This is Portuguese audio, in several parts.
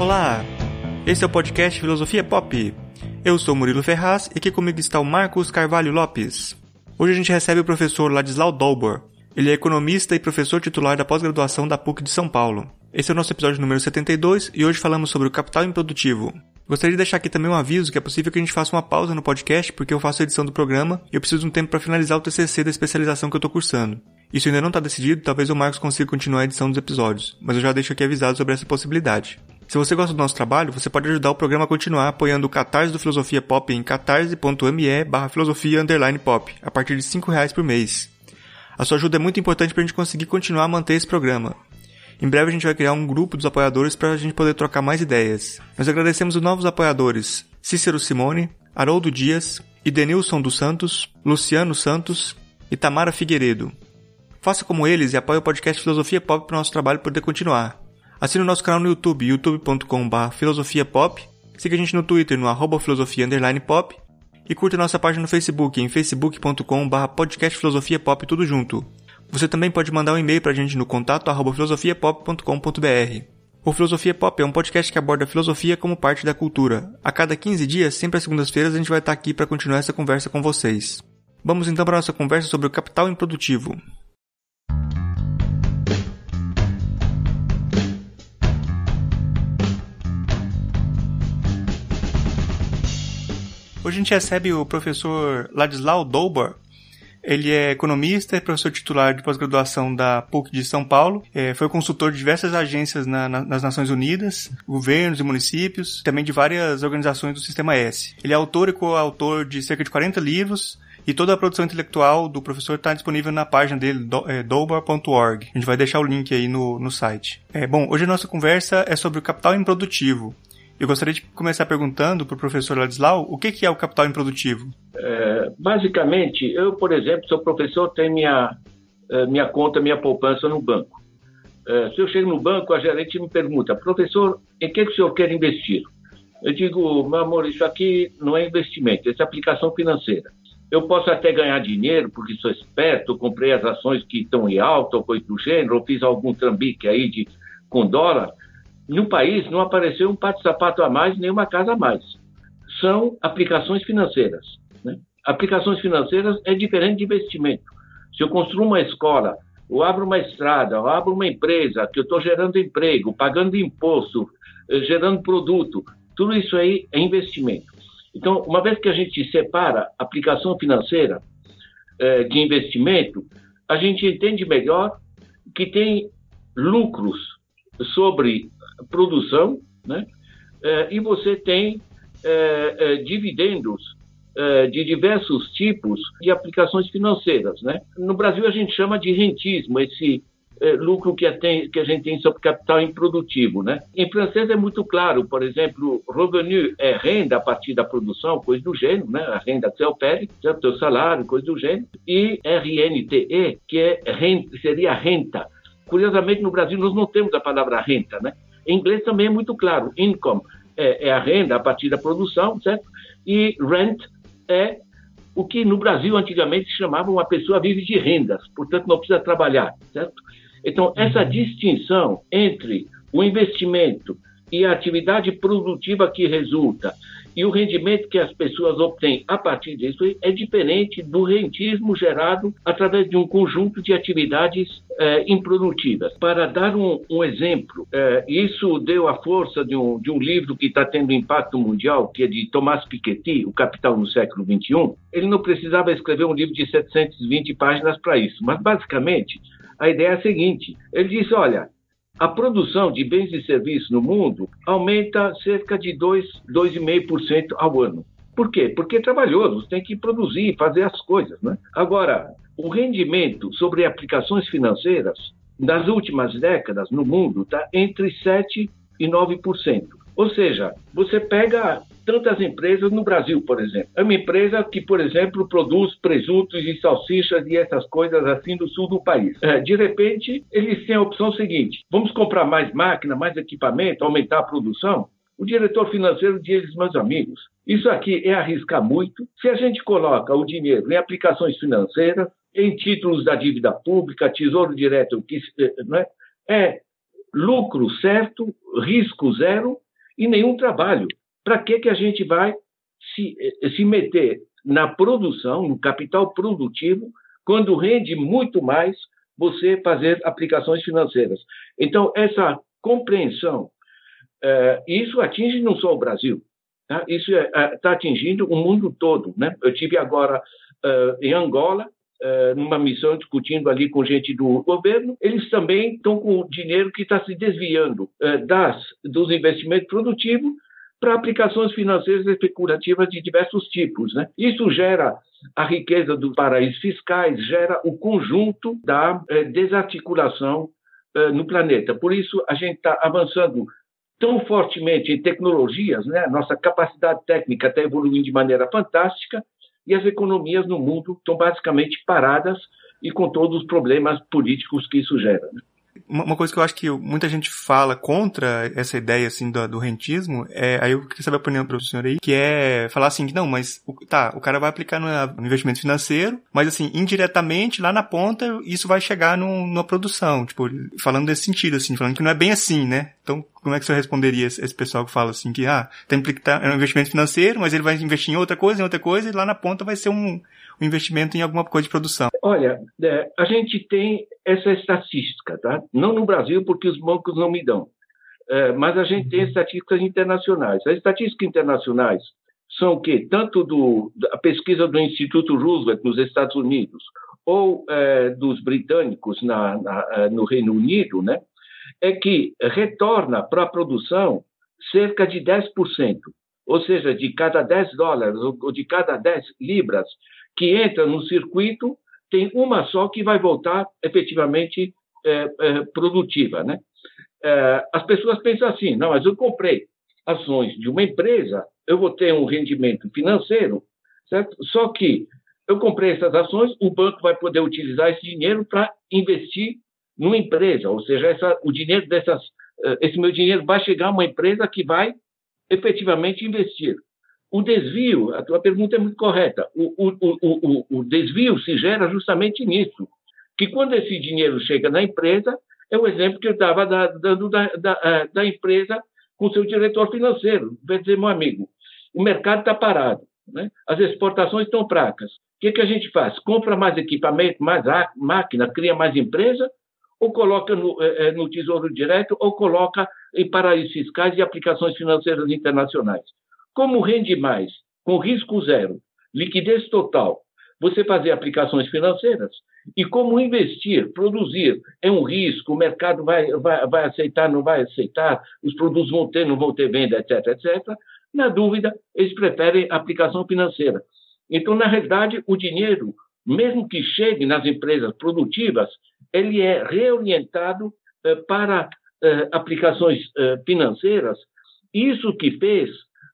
Olá, esse é o podcast Filosofia Pop. Eu sou Murilo Ferraz e aqui comigo está o Marcos Carvalho Lopes. Hoje a gente recebe o professor Ladislau Dolbor. Ele é economista e professor titular da pós-graduação da PUC de São Paulo. Esse é o nosso episódio número 72 e hoje falamos sobre o capital improdutivo. Gostaria de deixar aqui também um aviso que é possível que a gente faça uma pausa no podcast porque eu faço a edição do programa e eu preciso de um tempo para finalizar o TCC da especialização que eu estou cursando. Isso ainda não está decidido, talvez o Marcos consiga continuar a edição dos episódios, mas eu já deixo aqui avisado sobre essa possibilidade. Se você gosta do nosso trabalho, você pode ajudar o programa a continuar apoiando o Catarse do Filosofia Pop em catarse.me barra filosofia pop, a partir de R$ reais por mês. A sua ajuda é muito importante para a gente conseguir continuar a manter esse programa. Em breve a gente vai criar um grupo dos apoiadores para a gente poder trocar mais ideias. Nós agradecemos os novos apoiadores Cícero Simone, Haroldo Dias, Idenilson dos Santos, Luciano Santos e Tamara Figueiredo. Faça como eles e apoie o podcast Filosofia Pop para o nosso trabalho poder continuar. Assine o nosso canal no YouTube, youtube.com.br filosofiapop. Siga a gente no Twitter, no arroba filosofia pop. E curta nossa página no Facebook, em facebook.com.br podcastfilosofiapop, tudo junto. Você também pode mandar um e-mail para a gente no contato arroba filosofiapop.com.br. O Filosofia Pop é um podcast que aborda a filosofia como parte da cultura. A cada 15 dias, sempre às segundas-feiras, a gente vai estar aqui para continuar essa conversa com vocês. Vamos então para a nossa conversa sobre o capital improdutivo. Hoje a gente recebe o professor Ladislau Dolbar, ele é economista e professor titular de pós-graduação da PUC de São Paulo. É, foi consultor de diversas agências na, na, nas Nações Unidas, governos e municípios, também de várias organizações do Sistema S. Ele é autor e coautor de cerca de 40 livros, e toda a produção intelectual do professor está disponível na página dele, do, é. A gente vai deixar o link aí no, no site. É, bom, hoje a nossa conversa é sobre o capital improdutivo. Eu gostaria de começar perguntando para o professor Ladislau o que, que é o capital improdutivo. É, basicamente, eu, por exemplo, sou professor, tenho minha, é, minha conta, minha poupança no banco. É, se eu chego no banco, a gerente me pergunta, professor, em que, que o senhor quer investir? Eu digo, meu amor, isso aqui não é investimento, isso é aplicação financeira. Eu posso até ganhar dinheiro, porque sou esperto, comprei as ações que estão em alta, ou coisa do gênero, ou fiz algum trambique aí de, com dólar, no país não apareceu um pato-sapato a mais, nem uma casa a mais. São aplicações financeiras. Né? Aplicações financeiras é diferente de investimento. Se eu construo uma escola, ou abro uma estrada, ou abro uma empresa, que eu estou gerando emprego, pagando imposto, eh, gerando produto, tudo isso aí é investimento. Então, uma vez que a gente separa aplicação financeira eh, de investimento, a gente entende melhor que tem lucros sobre produção, né? É, e você tem é, é, dividendos é, de diversos tipos de aplicações financeiras. Né? No Brasil, a gente chama de rentismo, esse é, lucro que a, tem, que a, gente tem sobre capital improdutivo. Né? Em francês é muito claro, por exemplo, revenu é renda a partir da produção, coisa do gênero, né? a renda que você opere, seu salário, coisa do gênero, e RNTE, que é renta, seria renta. Curiosamente, no Brasil, nós não temos a palavra renta, né? Em inglês também é muito claro. Income é, é a renda a partir da produção, certo? E rent é o que no Brasil antigamente se chamava uma pessoa vive de rendas, portanto não precisa trabalhar, certo? Então, essa uhum. distinção entre o investimento e a atividade produtiva que resulta e o rendimento que as pessoas obtêm a partir disso é diferente do rentismo gerado através de um conjunto de atividades é, improdutivas. Para dar um, um exemplo, é, isso deu a força de um, de um livro que está tendo impacto mundial, que é de Thomas Piketty, O Capital no Século XXI. Ele não precisava escrever um livro de 720 páginas para isso, mas basicamente a ideia é a seguinte: ele disse, olha, a produção de bens e serviços no mundo aumenta cerca de 2,5% ao ano. Por quê? Porque é trabalhoso, tem que produzir, fazer as coisas. Né? Agora, o rendimento sobre aplicações financeiras nas últimas décadas no mundo está entre 7% e 9%. Ou seja, você pega tantas empresas no Brasil, por exemplo. É uma empresa que, por exemplo, produz presuntos e salsichas e essas coisas assim do sul do país. É, de repente, eles têm a opção seguinte: vamos comprar mais máquina, mais equipamento, aumentar a produção? O diretor financeiro diz, meus amigos, isso aqui é arriscar muito. Se a gente coloca o dinheiro em aplicações financeiras, em títulos da dívida pública, tesouro direto, que, né, é lucro certo, risco zero e nenhum trabalho. Para que, que a gente vai se, eh, se meter na produção, no capital produtivo, quando rende muito mais você fazer aplicações financeiras? Então, essa compreensão, é, isso atinge não só o Brasil, tá? isso está é, tá atingindo o mundo todo. Né? Eu tive agora em Angola, numa missão discutindo ali com gente do governo, eles também estão com o dinheiro que está se desviando uh, das, dos investimentos produtivos para aplicações financeiras especulativas de diversos tipos. Né? Isso gera a riqueza dos paraísos fiscais, gera o conjunto da desarticulação no planeta. Por isso, a gente está avançando tão fortemente em tecnologias, né? nossa capacidade técnica está evoluindo de maneira fantástica, e as economias no mundo estão basicamente paradas e com todos os problemas políticos que isso gera. Né? Uma coisa que eu acho que muita gente fala contra essa ideia assim do, do rentismo é aí eu queria saber a opinião do senhor aí que é falar assim que não mas tá o cara vai aplicar no investimento financeiro mas assim indiretamente lá na ponta isso vai chegar no, numa produção tipo falando desse sentido assim falando que não é bem assim né? Então como é que o senhor responderia esse, pessoal que fala assim que ah tem que é um investimento financeiro mas ele vai investir em outra coisa em outra coisa e lá na ponta vai ser um o investimento em alguma coisa de produção? Olha, é, a gente tem essa estatística, tá? Não no Brasil, porque os bancos não me dão. É, mas a gente tem uhum. estatísticas internacionais. As estatísticas internacionais são o quê? Tanto do, da pesquisa do Instituto Roosevelt nos Estados Unidos ou é, dos britânicos na, na, é, no Reino Unido, né? É que retorna para a produção cerca de 10%. Ou seja, de cada 10 dólares ou de cada 10 libras que entra no circuito, tem uma só que vai voltar efetivamente é, é, produtiva. Né? É, as pessoas pensam assim: não, mas eu comprei ações de uma empresa, eu vou ter um rendimento financeiro, certo? Só que eu comprei essas ações, o banco vai poder utilizar esse dinheiro para investir numa empresa, ou seja, essa, o dinheiro dessas, é, esse meu dinheiro vai chegar a uma empresa que vai efetivamente investir. O desvio, a tua pergunta é muito correta, o, o, o, o, desvio se gera justamente nisso, que quando esse dinheiro chega na empresa, é o exemplo que eu estava dando da, da, eh, da, empresa com seu diretor financeiro. Vai dizer, meu amigo, o mercado está parado, né? as exportações estão fracas. O que, que a gente faz? Compra mais equipamento, mais máquina, cria mais empresa, ou coloca no, é, no Tesouro Direto, ou coloca em paraísos fiscais e aplicações financeiras internacionais. Como rende mais? Com risco zero, liquidez total, você fazer aplicações financeiras. E como investir, produzir, é um risco, o mercado vai, vai, vai aceitar, não vai aceitar, os produtos vão ter, não vão ter venda, etc, etc. Na dúvida, eles preferem aplicação financeira. Então, na realidade, o dinheiro, mesmo que chegue nas empresas produtivas, ele é reorientado eh, para eh, aplicações eh, financeiras. Isso que fez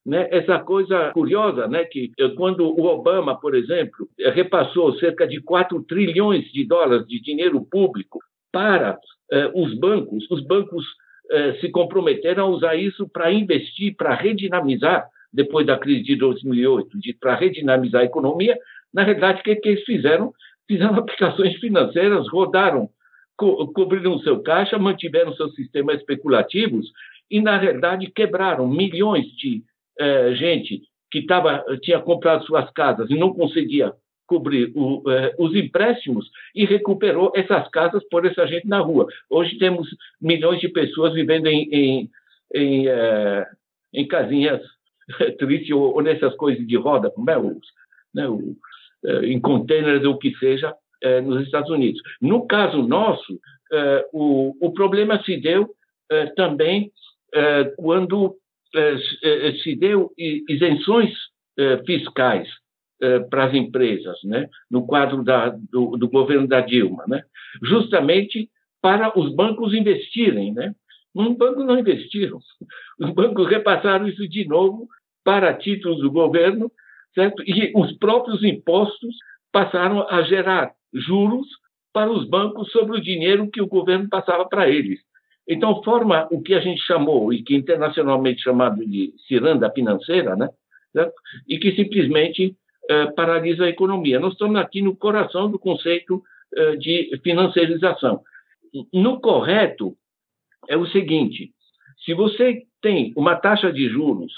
né, essa coisa curiosa, né, que quando o Obama, por exemplo, repassou cerca de 4 trilhões de dólares de dinheiro público para eh, os bancos, os bancos eh, se comprometeram a usar isso para investir, para redinamizar, depois da crise de 2008, para redinamizar a economia. Na realidade, o que, que eles fizeram? Fizeram aplicações financeiras, rodaram, co cobriram seu caixa, mantiveram seus sistemas especulativos e, na realidade, quebraram milhões de é, gente que tava, tinha comprado suas casas e não conseguia cobrir o, é, os empréstimos e recuperou essas casas por essa gente na rua. Hoje temos milhões de pessoas vivendo em, em, em, é, em casinhas tristes ou, ou, nessas coisas de roda, como é, os, né, o, é, em containers ou o que seja, nos Estados Unidos. No caso nosso, o, o problema se deu também quando se deu isenções eh, fiscais para as empresas, né, no quadro da, do, do, governo da Dilma, né, justamente para os bancos investirem. Né. Os bancos não investiram, os bancos repassaram isso de novo para títulos do governo, certo? e os próprios impostos passaram a gerar juros para os bancos sobre o dinheiro que o governo passava para eles. Então, forma o que a gente chamou, e que internacionalmente chamado de ciranda financeira, né? e que simplesmente eh, paralisa a economia. Nós estamos aqui no coração do conceito eh, de financiarização. No correto, é o seguinte: se você tem uma taxa de juros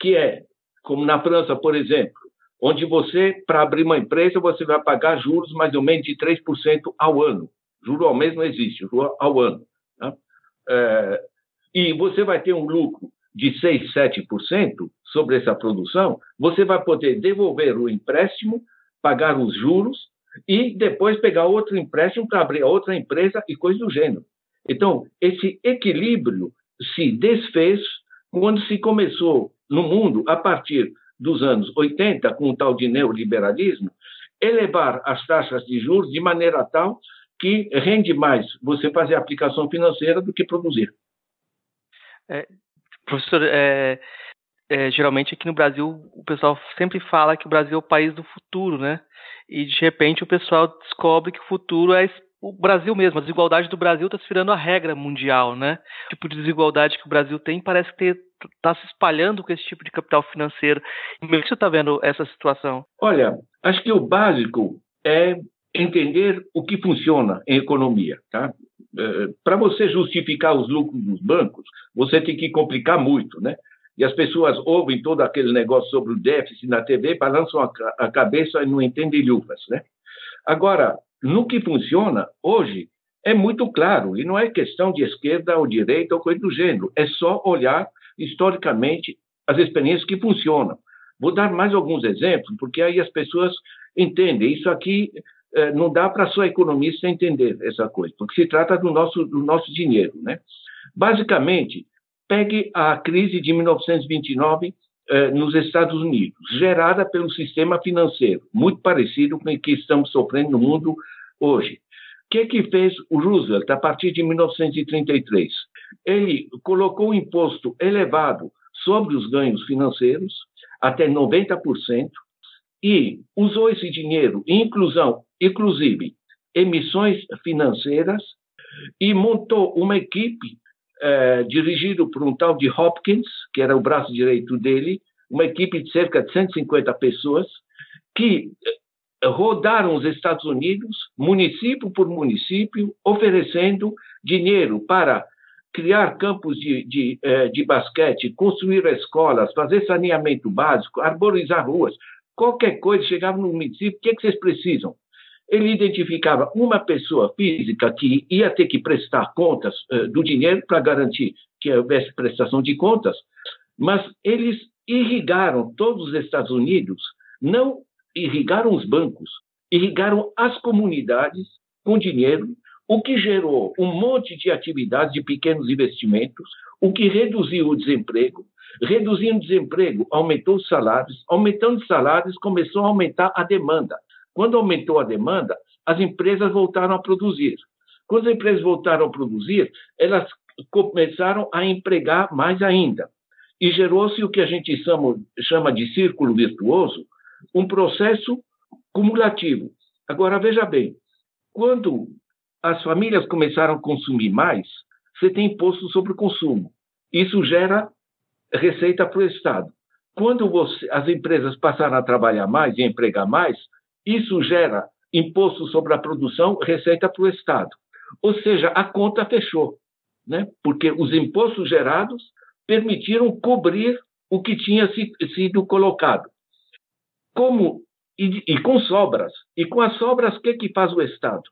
que é, como na França, por exemplo, onde você, para abrir uma empresa, você vai pagar juros mais ou menos de 3% ao ano. Juro ao mês não existe, juro ao ano. É, e você vai ter um lucro de 6, 7% sobre essa produção, você vai poder devolver o empréstimo, pagar os juros e depois pegar outro empréstimo para abrir outra empresa e coisa do gênero. Então, esse equilíbrio se desfez quando se começou no mundo, a partir dos anos 80, com o tal de neoliberalismo, elevar as taxas de juros de maneira tal que rende mais você fazer aplicação financeira do que produzir. É, professor, é, é, geralmente aqui no Brasil o pessoal sempre fala que o Brasil é o país do futuro, né? E de repente o pessoal descobre que o futuro é o Brasil mesmo, a desigualdade do Brasil está se virando a regra mundial, né? O tipo de desigualdade que o Brasil tem parece que está se espalhando com esse tipo de capital financeiro. Como é que você está vendo essa situação? Olha, acho que o básico é entender o que funciona em economia, tá? É, Para você justificar os lucros dos bancos, você tem que complicar muito, né? E as pessoas ouvem todo aquele negócio sobre o déficit na TV, balançam a, cabeça e não entendem luvas, né? Agora, no que funciona hoje é muito claro, e não é questão de esquerda ou direita ou coisa do gênero, é só olhar historicamente as experiências que funcionam. Vou dar mais alguns exemplos, porque aí as pessoas entendem. Isso aqui não dá para só economista entender essa coisa, porque se trata do nosso, do nosso dinheiro. Né? Basicamente, pegue a crise de 1929 eh, nos Estados Unidos, gerada pelo sistema financeiro, muito parecido com o que estamos sofrendo no mundo hoje. O que, que fez o Roosevelt a partir de 1933? Ele colocou um imposto elevado sobre os ganhos financeiros, até 90%, e usou esse dinheiro, inclusão, inclusive emissões financeiras, e montou uma equipe é, dirigido por um tal de Hopkins, que era o braço direito dele, uma equipe de cerca de 150 pessoas, que eh, rodaram os Estados Unidos, município por município, oferecendo dinheiro para criar campos de, de, eh, de basquete, construir escolas, fazer saneamento básico, arborizar ruas, qualquer coisa, chegava no município, o que, é que vocês precisam? Ele identificava uma pessoa física que ia ter que prestar contas uh, do dinheiro para garantir que houvesse prestação de contas, mas eles irrigaram todos os Estados Unidos, não irrigaram os bancos, irrigaram as comunidades com dinheiro, o que gerou um monte de atividades de pequenos investimentos, o que reduziu o desemprego. Reduzindo o desemprego, aumentou os salários, aumentando os salários, começou a aumentar a demanda. Quando aumentou a demanda, as empresas voltaram a produzir. Quando as empresas voltaram a produzir, elas começaram a empregar mais ainda. E gerou-se o que a gente chama de círculo virtuoso, um processo cumulativo. Agora, veja bem, quando as famílias começaram a consumir mais, você tem imposto sobre o consumo. Isso gera receita para o Estado. Quando você, as empresas passaram a trabalhar mais e empregar mais, isso gera imposto sobre a produção, receita para o Estado. Ou seja, a conta fechou, né? porque os impostos gerados permitiram cobrir o que tinha sido colocado. Como e, e, com sobras. E com as sobras, o que, que faz o Estado?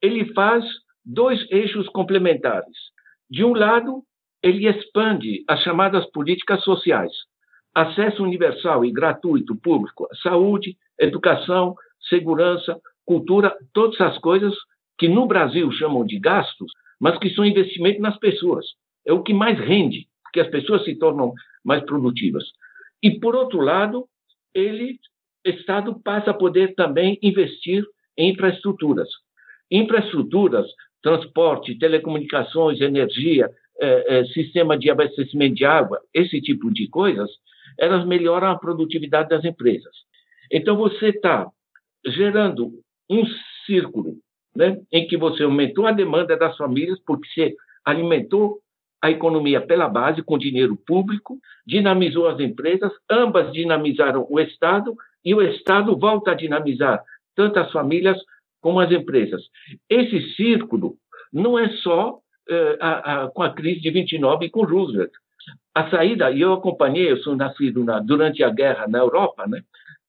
Ele faz dois eixos complementares. De um lado, ele expande as chamadas políticas sociais, acesso universal e gratuito público à saúde, educação, segurança, cultura, todas as coisas que no Brasil chamam de gastos, mas que são investimento nas pessoas. É o que mais rende, porque as pessoas se tornam mais produtivas. E, por outro lado, ele, Estado, passa a poder também investir em infraestruturas. Infraestruturas, transporte, telecomunicações, energia, é, é, sistema de abastecimento de água, esse tipo de coisas, elas melhoram a produtividade das empresas. Então, você está gerando um círculo né, em que você aumentou a demanda das famílias, porque você alimentou a economia pela base, com dinheiro público, dinamizou as empresas, ambas dinamizaram o Estado, e o Estado volta a dinamizar tanto as famílias como as empresas. Esse círculo não é só uh, a, a, com a crise de 29 e com Roosevelt. A saída, eu acompanhei, eu sou nascido na, durante a guerra na Europa, né?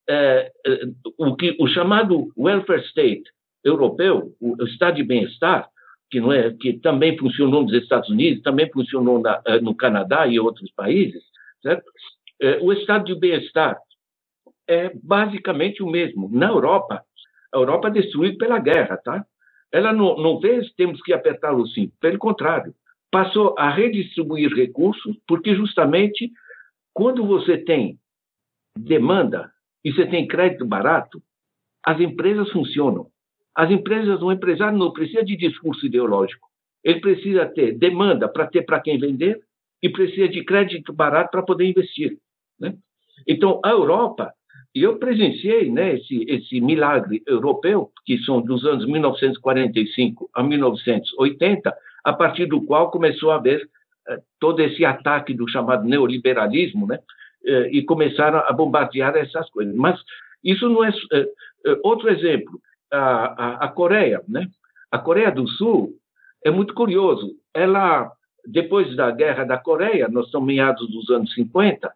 É, é, o, que, o chamado welfare state europeu, o, o estado de bem-estar, que, não é, que também funcionou nos Estados Unidos, também funcionou na, eh, no Canadá e outros países, certo? É, o estado de bem-estar é basicamente o mesmo. Na Europa, a Europa é destruída pela guerra, tá? Ela não, não vê temos que apertar o cinto, pelo contrário, passou a redistribuir recursos, porque justamente quando você tem demanda e você tem crédito barato, as empresas funcionam. As empresas, o empresário não precisa de discurso ideológico. Ele precisa ter demanda para ter para quem vender e precisa de crédito barato para poder investir. Né? Então, a Europa, e eu presenciei né, esse, esse milagre europeu, que são dos anos 1945 a 1980, a partir do qual começou a haver eh, todo esse ataque do chamado neoliberalismo, né? Eh, e começaram a bombardear essas coisas. Mas isso não é. Eh, outro exemplo, a, a, a Coreia, né? A Coreia do Sul é muito curioso. Ela, depois da guerra da Coreia, nós estamos meados dos anos 50,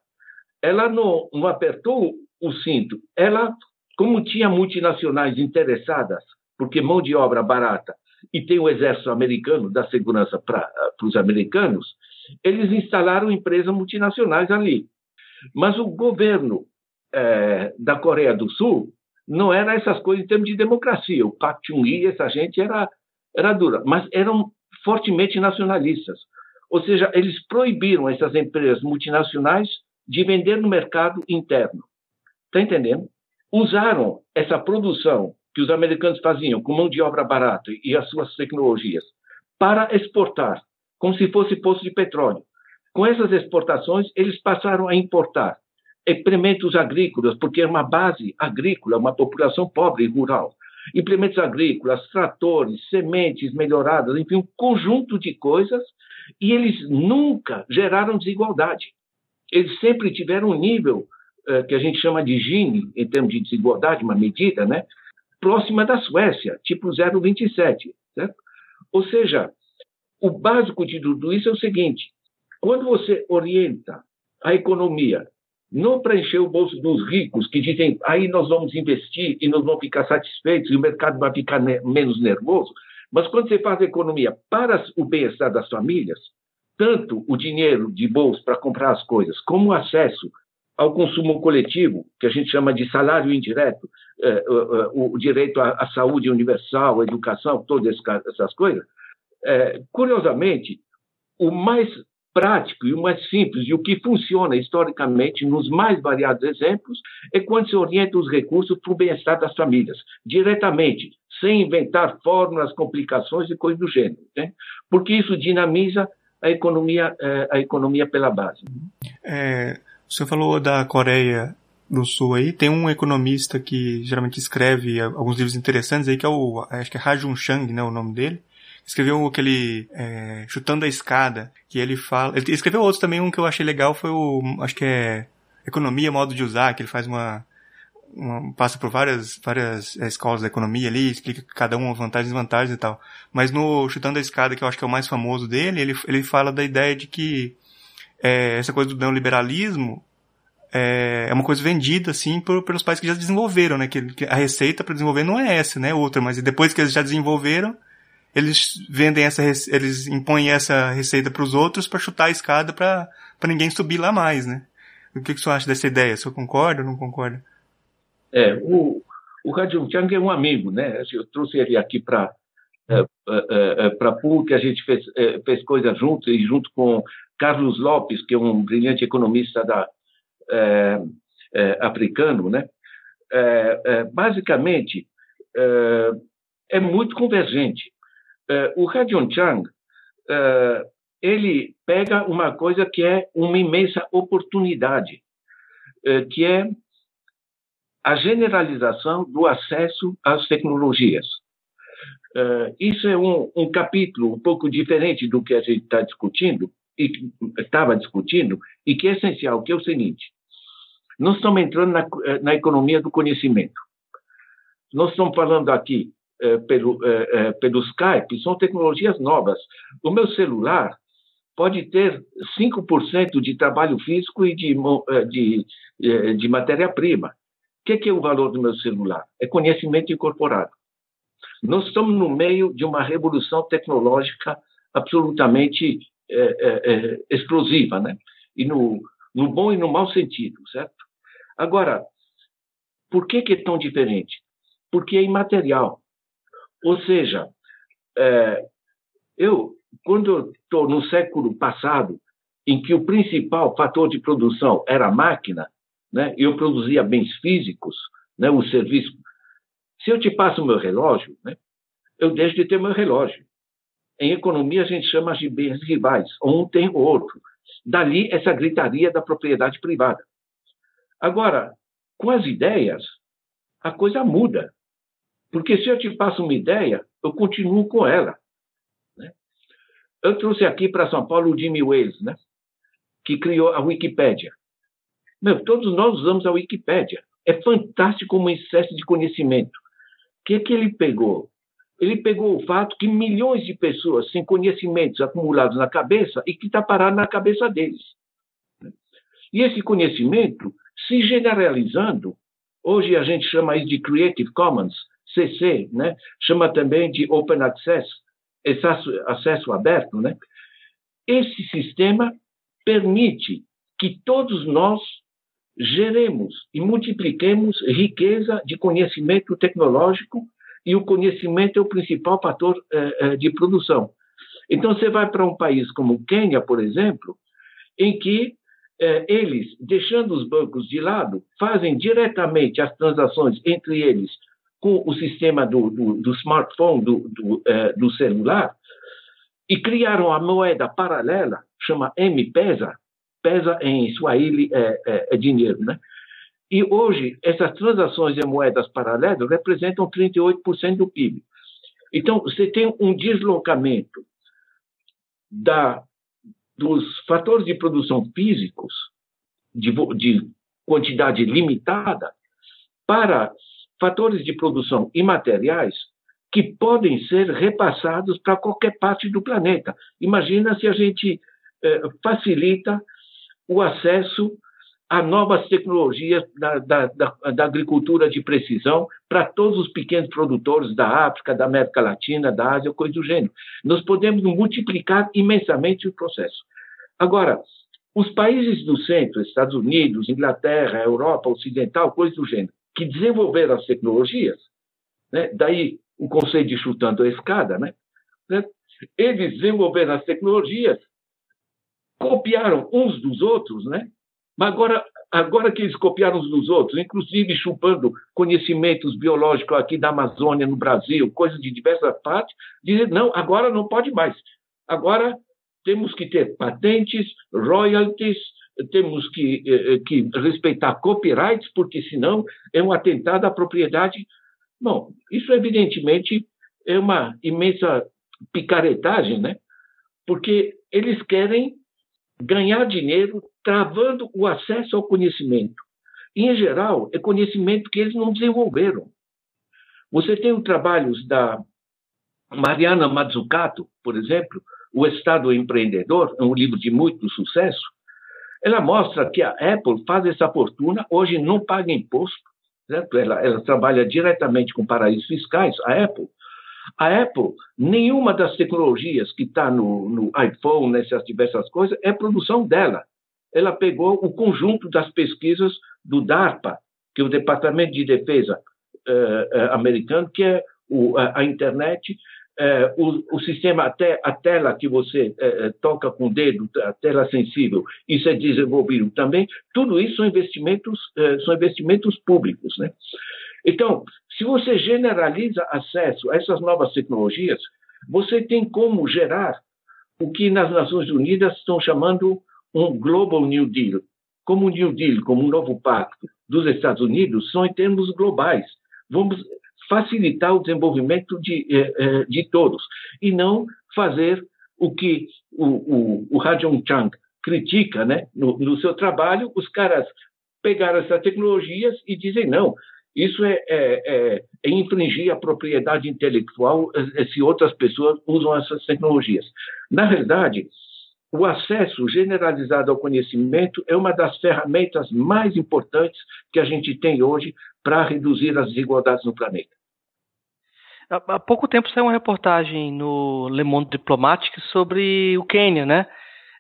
ela não, não apertou o cinto. Ela, como tinha multinacionais interessadas, porque mão de obra barata e tem o exército americano da segurança para os americanos, eles instalaram empresas multinacionais ali. Mas o governo é, da Coreia do Sul não era essas coisas em termos de democracia. O Park Chung-hee, essa gente era, era dura, mas eram fortemente nacionalistas. Ou seja, eles proibiram essas empresas multinacionais de vender no mercado interno. Está entendendo? Usaram essa produção que os americanos faziam com mão de obra barata e as suas tecnologias para exportar, como se fosse poço de petróleo. Com essas exportações, eles passaram a importar implementos agrícolas, porque é uma base agrícola, uma população pobre e rural. Implementos agrícolas, tratores, sementes melhoradas, enfim, um conjunto de coisas, e eles nunca geraram desigualdade. Eles sempre tiveram um nível eh, que a gente chama de Gini, em termos de desigualdade, uma medida, né? Próxima da Suécia, tipo 0,27. Certo? Ou seja, o básico de tudo isso é o seguinte: quando você orienta a economia não para encher o bolso dos ricos que dizem aí nós vamos investir e nós vamos ficar satisfeitos e o mercado vai ficar ne menos nervoso, mas quando você faz a economia para o bem-estar das famílias, tanto o dinheiro de bolso para comprar as coisas, como o acesso ao consumo coletivo, que a gente chama de salário indireto, eh, o, o, direito à, à, saúde universal, à educação, todas essas coisas, eh, curiosamente, o mais prático e o mais simples e o que funciona historicamente nos mais variados exemplos é quando se orienta os recursos para o bem-estar das famílias, diretamente, sem inventar fórmulas, complicações e coisas do gênero, né? porque isso dinamiza a economia, eh, a economia pela base. É, você falou da Coreia do Sul aí, tem um economista que geralmente escreve alguns livros interessantes aí, que é o, acho que é Ha Jun Chang, né, o nome dele. Escreveu aquele, é, Chutando a Escada, que ele fala, ele escreveu outros também, um que eu achei legal foi o, acho que é Economia, Modo de Usar, que ele faz uma, uma passa por várias, várias é, escolas da economia ali, explica cada uma vantagens e desvantagens e tal. Mas no Chutando a Escada, que eu acho que é o mais famoso dele, ele, ele fala da ideia de que é, essa coisa do neoliberalismo é, é uma coisa vendida, assim, por, pelos países que já desenvolveram, né? Que, que a receita para desenvolver não é essa, né? Outra, mas depois que eles já desenvolveram, eles vendem essa, eles impõem essa receita para os outros para chutar a escada para ninguém subir lá mais, né? O que, que você acha dessa ideia? Você concorda ou não concorda? É, o, o Radium Chang é um amigo, né? Eu trouxe ele aqui para é, é, é, para PUC, a gente fez, fez coisas juntos, e junto com Carlos Lopes, que é um brilhante economista da, é, é, africano, né? É, basicamente, é, muito convergente. o Radion Chang, ele pega uma coisa que é uma imensa oportunidade, que é a generalização do acesso às tecnologias. Uh, isso é um, um, capítulo um pouco diferente do que a gente está discutindo, e estava discutindo, e que é essencial, que é o seguinte: nós estamos entrando na, eh, na economia do conhecimento. Nós estamos falando aqui eh, pelo, eh, pelo Skype, são tecnologias novas. O meu celular, pode ter 5% de trabalho físico e de, eh, de, eh, de matéria-prima. O que é o valor do meu celular? É conhecimento incorporado. Nós estamos no meio de uma revolução tecnológica absolutamente é, é, é, explosiva, né? E no, no bom e no mau sentido, certo? Agora, por que, que é tão diferente? Porque é imaterial. Ou seja, é, eu, quando estou no século passado, em que o principal fator de produção era a máquina, né, eu produzia bens físicos, né, o serviço. Se eu te passo o meu relógio, né, eu deixo de ter meu relógio. Em economia, a gente chama de bens rivais. Um tem o outro. Dali, essa gritaria da propriedade privada. Agora, com as ideias, a coisa muda. Porque se eu te passo uma ideia, eu continuo com ela. Né? Eu trouxe aqui para São Paulo o Jimmy Wales, né? que criou a Wikipédia. Meu, todos nós usamos a Wikipédia. É fantástico como excesso de conhecimento. O que é que ele pegou? Ele pegou o fato que milhões de pessoas têm conhecimentos acumulados na cabeça e que está parado na cabeça deles. E esse conhecimento, se generalizando, hoje a gente chama isso de Creative Commons, CC, né? chama também de Open Access, acesso, acesso aberto. Né? Esse sistema permite que todos nós geremos e multipliquemos riqueza de conhecimento tecnológico e o conhecimento é o principal fator eh, eh, de produção. Então, você vai para um país como o Quênia, por exemplo, em que eh, eles, deixando os bancos de lado, fazem diretamente as transações entre eles com o sistema do, do, do smartphone, do, do, do, celular, e criaram a moeda paralela, chama M-Pesa, pesa em Swahili é, é, é dinheiro, né? E hoje, essas transações em moedas paralelas representam 38% do PIB. Então, você tem um deslocamento da, dos fatores de produção físicos, de, de quantidade limitada, para fatores de produção imateriais que podem ser repassados para qualquer parte do planeta. Imagina se a gente eh, facilita o acesso a novas tecnologias da, da, da, da agricultura de precisão para todos os pequenos produtores da África, da América Latina, da Ásia, coisa do gênero. Nós podemos multiplicar imensamente o processo. Agora, os países do centro, Estados Unidos, Inglaterra, Europa Ocidental, coisa do gênero, que desenvolveram as tecnologias, né? daí o conceito de chutando a escada, né? né? eles desenvolveram as tecnologias, copiaram uns dos outros, né? Mas agora, agora que eles copiaram uns dos outros, inclusive chupando conhecimentos biológicos aqui da Amazônia, no Brasil, coisas de diversas partes, dizem, não, agora não pode mais. Agora temos que ter patentes, royalties, temos que, eh, eh, que respeitar copyrights, porque senão é um atentado à propriedade. Bom, isso evidentemente é uma imensa picaretagem, né? Porque eles querem ganhar dinheiro travando o acesso ao conhecimento. Em geral, é conhecimento que eles não desenvolveram. Você tem os trabalhos da Mariana Mazzucato, por exemplo, O Estado Empreendedor, é um livro de muito sucesso, ela mostra que a Apple faz essa fortuna, hoje não paga imposto, certo? Ela, ela trabalha diretamente com paraísos fiscais, a Apple. A Apple, nenhuma das tecnologias que está no, no, iPhone, nessas diversas coisas, é produção dela. Ela pegou o conjunto das pesquisas do DARPA, que é o Departamento de Defesa uh, uh, americano, que é o, a, a internet é, o, o, sistema, até a tela que você é, é, toca com o dedo, a tela sensível, isso é desenvolvido também, tudo isso são investimentos, é, são investimentos públicos. Né? Então, se você generaliza acesso a essas novas tecnologias, você tem como gerar o que nas Nações Unidas estão chamando um Global New Deal. Como um New Deal, como um novo pacto dos Estados Unidos, são em termos globais. Vamos facilitar o desenvolvimento de, eh, eh, de todos e não fazer o que o, o, o Chang critica né, no, no, seu trabalho, os caras pegaram essas tecnologias e dizem não, isso é, é, é, é infringir a propriedade intelectual se outras pessoas usam essas tecnologias. Na verdade, o acesso generalizado ao conhecimento é uma das ferramentas mais importantes que a gente tem hoje para reduzir as desigualdades no planeta. Há pouco tempo saiu uma reportagem no Le Monde Diplomatique sobre o Quênia, né?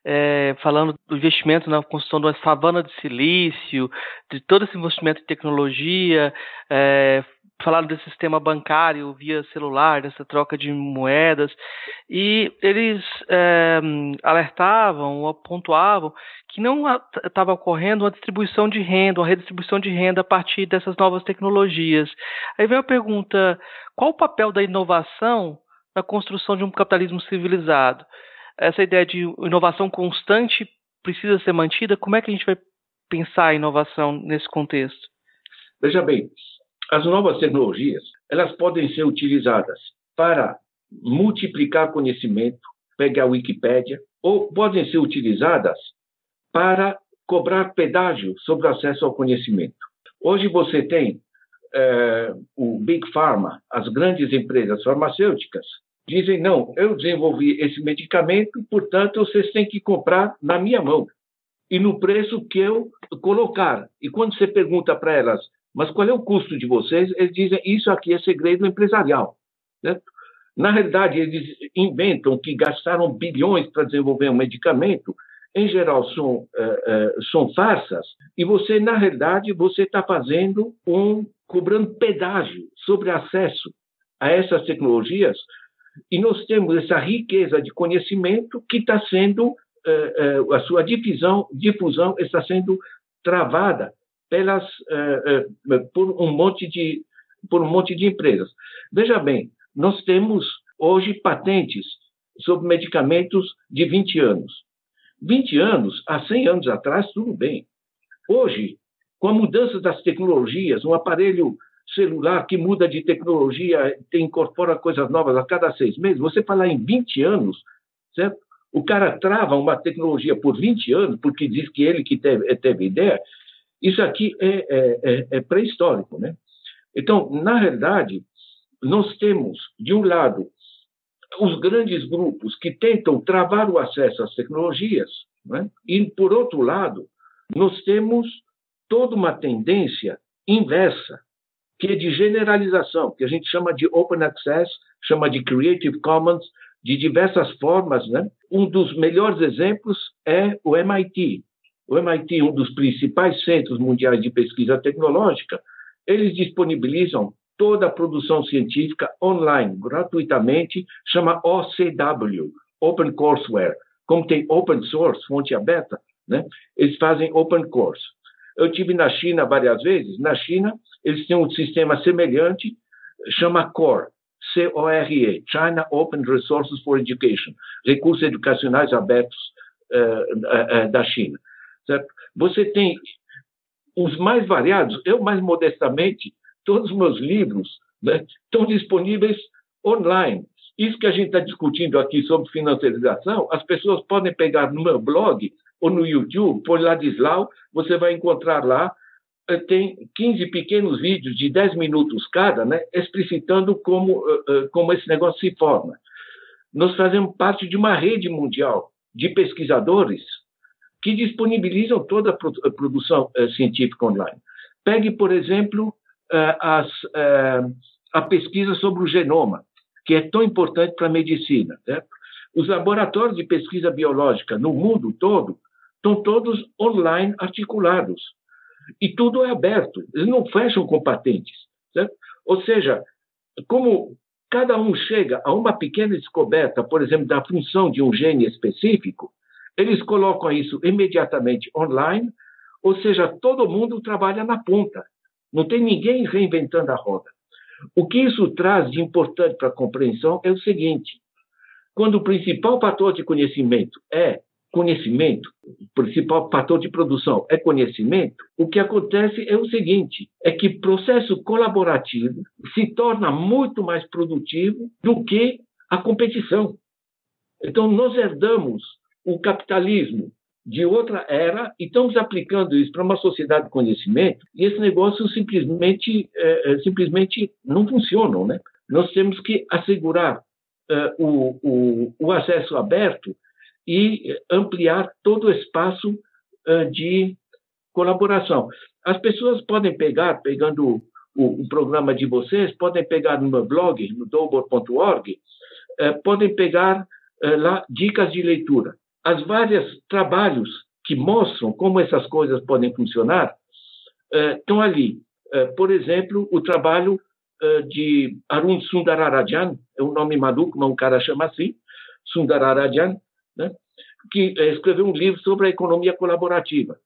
É, falando do investimento na construção de uma savana de silício, de todo esse investimento em tecnologia, é, falaram desse sistema bancário via celular, dessa troca de moedas, e eles é, alertavam pontuavam que não estava ocorrendo uma distribuição de renda, uma redistribuição de renda a partir dessas novas tecnologias. Aí vem a pergunta: qual o papel da inovação na construção de um capitalismo civilizado? Essa ideia de inovação constante precisa ser mantida? Como é que a gente vai pensar a inovação nesse contexto? Veja bem, as novas tecnologias, elas podem ser utilizadas para multiplicar conhecimento, pegar a Wikipédia, ou podem ser utilizadas para cobrar pedágio sobre o acesso ao conhecimento. Hoje você tem é, o Big Pharma, as grandes empresas farmacêuticas, dizem: não, eu desenvolvi esse medicamento, portanto vocês têm que comprar na minha mão e no preço que eu colocar. E quando você pergunta para elas, mas qual é o custo de vocês? Eles dizem, isso aqui é segredo empresarial. Certo? Na realidade, eles inventam que gastaram bilhões para desenvolver um medicamento, em geral são, uh, uh, são farsas, e você, na realidade, você está fazendo um, cobrando pedágio sobre acesso a essas tecnologias, e nós temos essa riqueza de conhecimento que está sendo, uh, a sua difusão, difusão está sendo travada pelas, uh, uh, por, um monte de, por um monte de empresas. Veja bem, nós temos hoje patentes sobre medicamentos de 20 anos. 20 anos, há 100 anos atrás, tudo bem. Hoje, com a mudança das tecnologias, um aparelho celular que muda de tecnologia, incorpora coisas novas a cada seis meses, você falar em 20 anos, certo? O cara trava uma tecnologia por 20 anos, porque diz que ele que teve, teve ideia, isso aqui é, é, é, é pré-histórico, né? Então, na realidade, nós temos, de um lado, os grandes grupos que tentam travar o acesso às tecnologias, né? e, por outro lado, nós temos toda uma tendência inversa, que é de generalização, que a gente chama de open access, chama de Creative Commons, de diversas formas. Né? Um dos melhores exemplos é o MIT, o MIT, um dos principais centros mundiais de pesquisa tecnológica, eles disponibilizam toda a produção científica online, gratuitamente, chama OCW, Open Courseware. Como tem open source, fonte aberta, né? eles fazem open course. Eu tive na China várias vezes. Na China, eles têm um sistema semelhante, chama CORE, C-O-R-E, China Open Resources for Education, recursos educacionais abertos uh, uh, uh, da China. Certo? Você tem os mais variados, eu mais modestamente, todos os meus livros né, estão disponíveis online. Isso que a gente está discutindo aqui sobre financiarização, as pessoas podem pegar no meu blog ou no YouTube, por Ladislau, você vai encontrar lá, eh, tem 15 pequenos vídeos de 10 minutos cada, né, explicitando como, eh, eh, como esse negócio se forma. Nós fazemos parte de uma rede mundial de pesquisadores que disponibilizam toda a produção uh, científica online. Pegue, por exemplo, uh, as, uh, a pesquisa sobre o genoma, que é tão importante para a medicina. Né? Os laboratórios de pesquisa biológica no mundo todo estão todos online articulados. E tudo é aberto, eles não fecham com patentes. Certo? Ou seja, como cada um chega a uma pequena descoberta, por exemplo, da função de um gene específico, eles colocam isso imediatamente online, ou seja, todo mundo trabalha na ponta. Não tem ninguém reinventando a roda. O que isso traz de importante para a compreensão é o seguinte: quando o principal fator de conhecimento é conhecimento, o principal fator de produção é conhecimento, o que acontece é o seguinte: é que processo colaborativo se torna muito mais produtivo do que a competição. Então, nós herdamos o capitalismo de outra era e estamos aplicando isso para uma sociedade de conhecimento e esse negócio simplesmente, é, é simplesmente não funciona. Né? Nós temos que assegurar é, o, o, o acesso aberto e ampliar todo o espaço uh, de colaboração. As pessoas podem pegar, pegando o, o, programa de vocês, podem pegar no meu blog, no dobor.org, uh, podem pegar uh, lá dicas de leitura. As vários trabalhos que mostram como essas coisas podem funcionar estão ali. por exemplo, o trabalho de Arun Sundararajan, é um nome maluco, mas um cara chama assim, Sundararajan, né? que escreveu um livro sobre a economia colaborativa,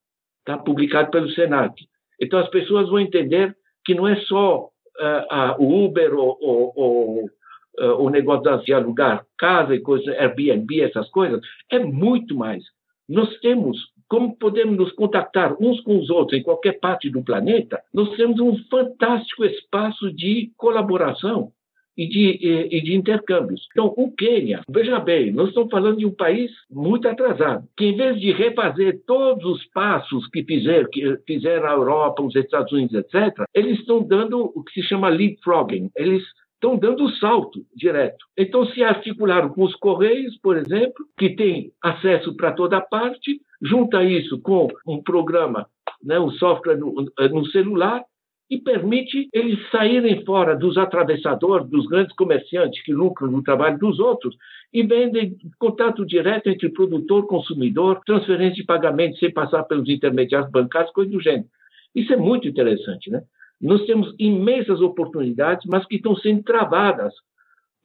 tá? publicado pelo Senac. Então, as pessoas vão entender que não é só uh, o Uber ou, ou, ou uh, o negócio de alugar casa e coisas, Airbnb, essas coisas, é muito mais. Nós temos, como podemos nos contactar uns com os outros em qualquer parte do planeta, nós temos um fantástico espaço de colaboração e de, e, de intercâmbios. Então, o Quênia, veja bem, nós estamos falando de um país muito atrasado, que em vez de refazer todos os passos que fizeram, que fizeram a Europa, os Estados Unidos, etc., eles estão dando o que se chama leapfrogging. Eles estão dando o salto direto. Então, se articularam com os Correios, por exemplo, que tem acesso para toda parte, junta isso com um programa, né, um software no, no celular, e permite eles saírem fora dos atravessadores, dos grandes comerciantes que lucram no trabalho dos outros e vendem contato direto entre produtor, consumidor, transferência de pagamento sem passar pelos intermediários bancários, coisa do gênero. Isso é muito interessante, né? Nós temos imensas oportunidades, mas que estão sendo travadas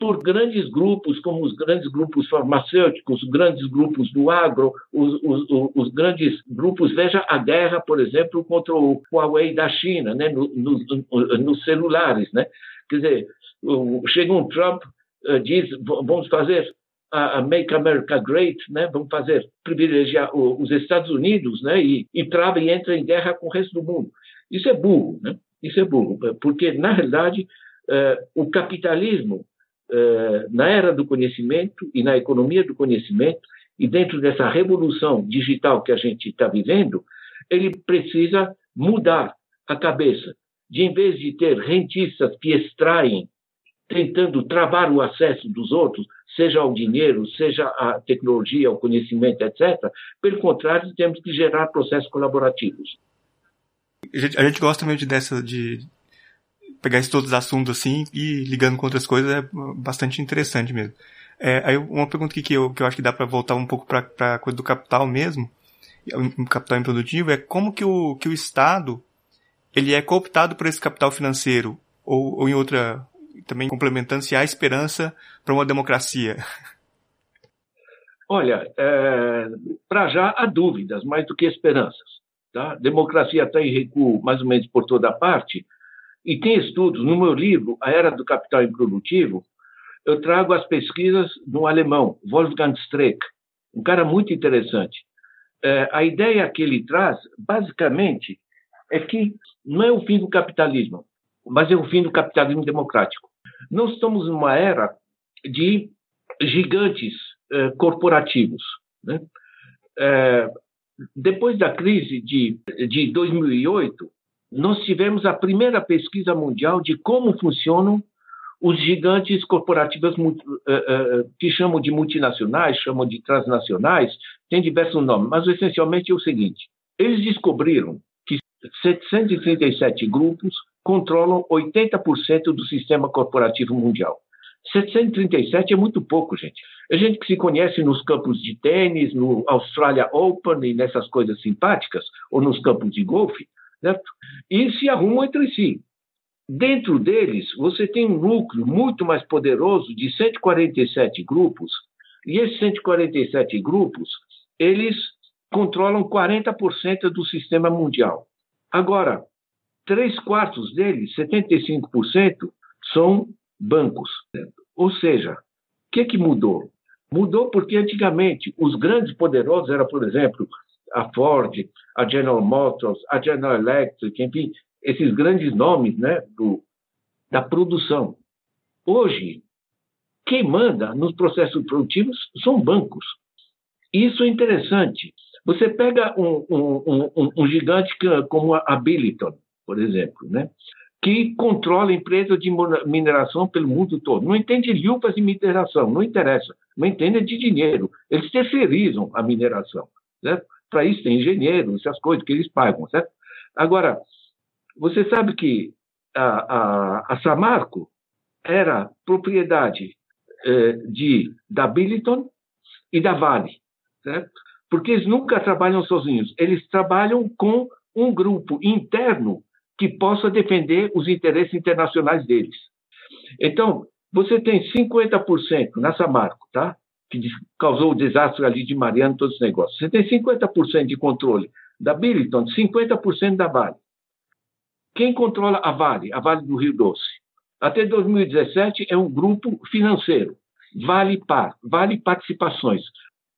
por grandes grupos, como os grandes grupos farmacêuticos, os grandes grupos do agro, os, os, os, grandes grupos. Veja a guerra, por exemplo, contra o Huawei da China, né, no, no, nos celulares. Né? Quer dizer, chega um Trump, uh, diz: vamos fazer a, Make America Great, né? vamos fazer, privilegiar os Estados Unidos né? e, e trava e entra em guerra com o resto do mundo. Isso é burro, né? Isso é burro, porque, na realidade, uh, o capitalismo eh, na era do conhecimento e na economia do conhecimento, e dentro dessa revolução digital que a gente está vivendo, ele precisa mudar a cabeça. De em vez de ter rentistas que extraem, tentando travar o acesso dos outros, seja ao dinheiro, seja à tecnologia, ao conhecimento, etc., pelo contrário, temos que gerar processos colaborativos. A gente, gosta mesmo dessa, de, pegar esses todos os assuntos assim e ligando com outras coisas é bastante interessante mesmo. É, aí uma pergunta que eu, que eu acho que dá para voltar um pouco para a coisa do capital mesmo, o capital improdutivo, é como que o, que o Estado ele é cooptado por esse capital financeiro ou, ou em outra, também complementando se há esperança para uma democracia. Olha, é, para já há dúvidas mais do que esperanças. Tá? Democracia está em recuo mais ou menos por toda parte, e tem estudos, no meu livro, A Era do Capital Improdutivo, eu trago as pesquisas do alemão, Wolfgang Streeck, um cara muito interessante. É, a ideia que ele traz, basicamente, é que não é o fim do capitalismo, mas é o fim do capitalismo democrático. Nós estamos numa era de gigantes é, corporativos. Né? É, depois da crise de, de 2008, nós tivemos a primeira pesquisa mundial de como funcionam os gigantes corporativos uh, uh, que chamam de multinacionais, chamam de transnacionais, tem diversos nomes, mas essencialmente é o seguinte: eles descobriram que 737 grupos controlam 80% do sistema corporativo mundial. 737 é muito pouco, gente. A gente que se conhece nos campos de tênis, no Australia Open e nessas coisas simpáticas, ou nos campos de golfe, certo? E se arrumam entre si. Dentro deles, você tem um núcleo muito mais poderoso de 147 grupos, e esses 147 grupos, eles controlam 40% do sistema mundial. Agora, três quartos deles, 75%, são bancos. Ou seja, o que, que mudou? Mudou porque antigamente os grandes poderosos eram, por exemplo, a Ford, a General Motors, a General Electric, enfim, esses grandes nomes né, do, da produção. Hoje, quem manda nos processos produtivos são bancos. Isso é interessante. Você pega um, um, um, um gigante como a Billiton, por exemplo, né? que controla empresas de mineração pelo mundo todo. Não entende luvas de mineração, não interessa. Não entende de dinheiro. Eles terceirizam a mineração. Para isso tem engenheiros, essas coisas que eles pagam. Certo? Agora, você sabe que a, a, a Samarco era propriedade eh, de, da Billiton e da Vale, certo? Porque eles nunca trabalham sozinhos, eles trabalham com um grupo interno que possa defender os interesses internacionais deles. Então, você tem 50% na Samarco, tá? que causou o desastre ali de Mariana, todos os negócios. Você tem 50% de controle da Billiton, 50% da Vale. Quem controla a Vale? A Vale do Rio Doce. Até 2017 é um grupo financeiro, Vale Par, Vale Participações.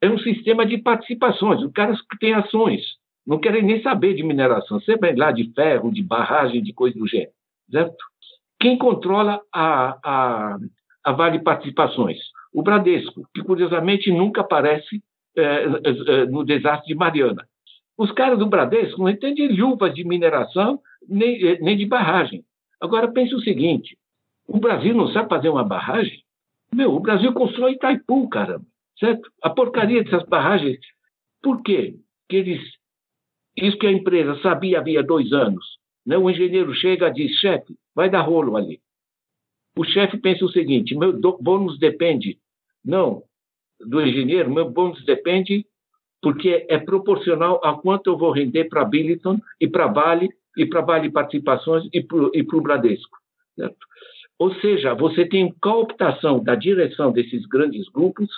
É um sistema de participações, os caras que têm ações não querem nem saber de mineração. Vem lá de ferro, de barragem, de coisa do gênero, certo? Quem controla a, a, a Vale Participações? O Bradesco, que curiosamente nunca aparece é, é, no desastre de Mariana. Os caras do Bradesco não entendem luvas de mineração nem, nem de barragem. Agora pense o seguinte: o Brasil não sabe fazer uma barragem? Meu, o Brasil constrói Itaipu, caramba, certo? A porcaria dessas barragens. Por quê? Que eles isso que a empresa sabia havia dois anos. Né? O engenheiro chega e diz: chefe, vai dar rolo ali. O chefe pensa o seguinte: meu bônus depende, não do engenheiro, meu bônus depende porque é proporcional a quanto eu vou render para a Billiton e para a Vale e para a Vale Participações e para o Bradesco. Certo? Ou seja, você tem cooptação da direção desses grandes grupos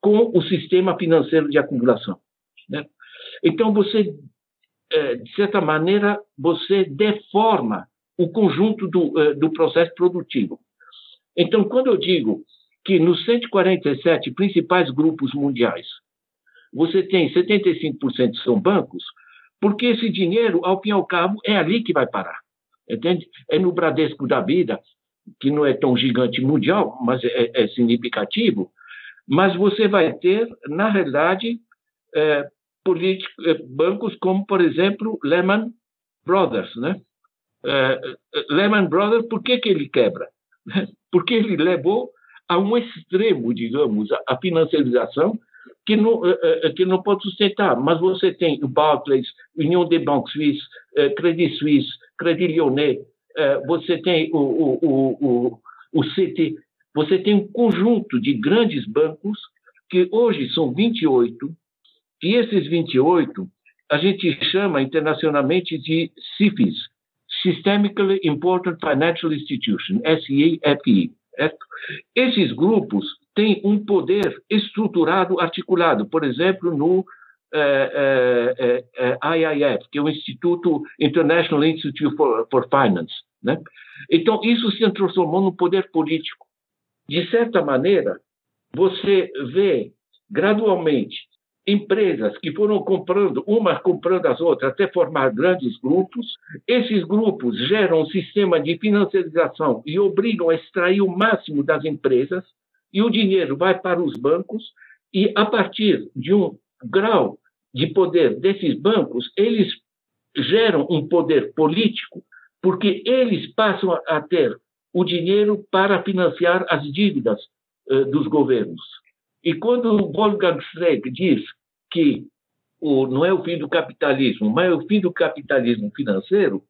com o sistema financeiro de acumulação. Né? Então, você é, de certa maneira, você deforma o conjunto do, é, do processo produtivo. Então, quando eu digo que nos 147 principais grupos mundiais, você tem 75% são bancos, porque esse dinheiro, ao fim e ao cabo, é ali que vai parar. Entende? É no Bradesco da vida, que não é tão gigante mundial, mas é, é significativo, mas você vai ter, na realidade, é, eh, bancos como, por exemplo, Lehman Brothers. Né? Uh, Lehman Brothers, por que, que ele quebra? Porque ele levou a um extremo, digamos, a financiarização que não, uh, que não pode sustentar. Mas você tem o Barclays, União de Banques Suisse, Credit Suisse, Credit Lyonnais, você tem o, o, o, o Citi, você tem um conjunto de grandes bancos que hoje são 28, e esses 28 a gente chama internacionalmente de CIFIs, Systemically Important Financial Institution, SIFI. Esses grupos têm um poder estruturado, articulado, por exemplo, no eh, eh, eh, IIF, que é o Instituto International Institute for, for Finance. Né? Então, isso se transformou num poder político. De certa maneira, você vê gradualmente empresas que foram comprando, umas comprando as outras, até formar grandes grupos. Esses grupos geram um sistema de financiarização e obrigam a extrair o máximo das empresas, e o dinheiro vai para os bancos, e a partir de um grau de poder desses bancos, eles geram um poder político, porque eles passam a ter o dinheiro para financiar as dívidas uh, dos governos. E quando Wolfgang Streeck diz que o, não é o fim do capitalismo, mas é o fim do capitalismo financeiro,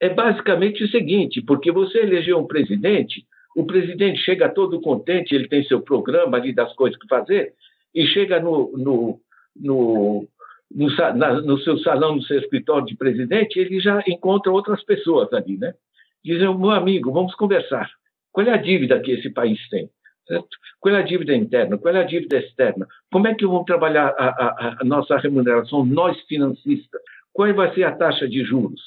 é basicamente o seguinte: porque você elegeu um presidente, o presidente chega todo contente, ele tem seu programa ali das coisas que fazer, e chega no, no, no, no, na, no seu salão, no seu escritório de presidente, ele já encontra outras pessoas ali, né? Dizem, meu amigo, vamos conversar. Qual é a dívida que esse país tem? Certo? Qual é a dívida interna? Qual é a dívida externa? Como é que vamos trabalhar a, a, a nossa remuneração, nós financistas? Qual vai ser a taxa de juros?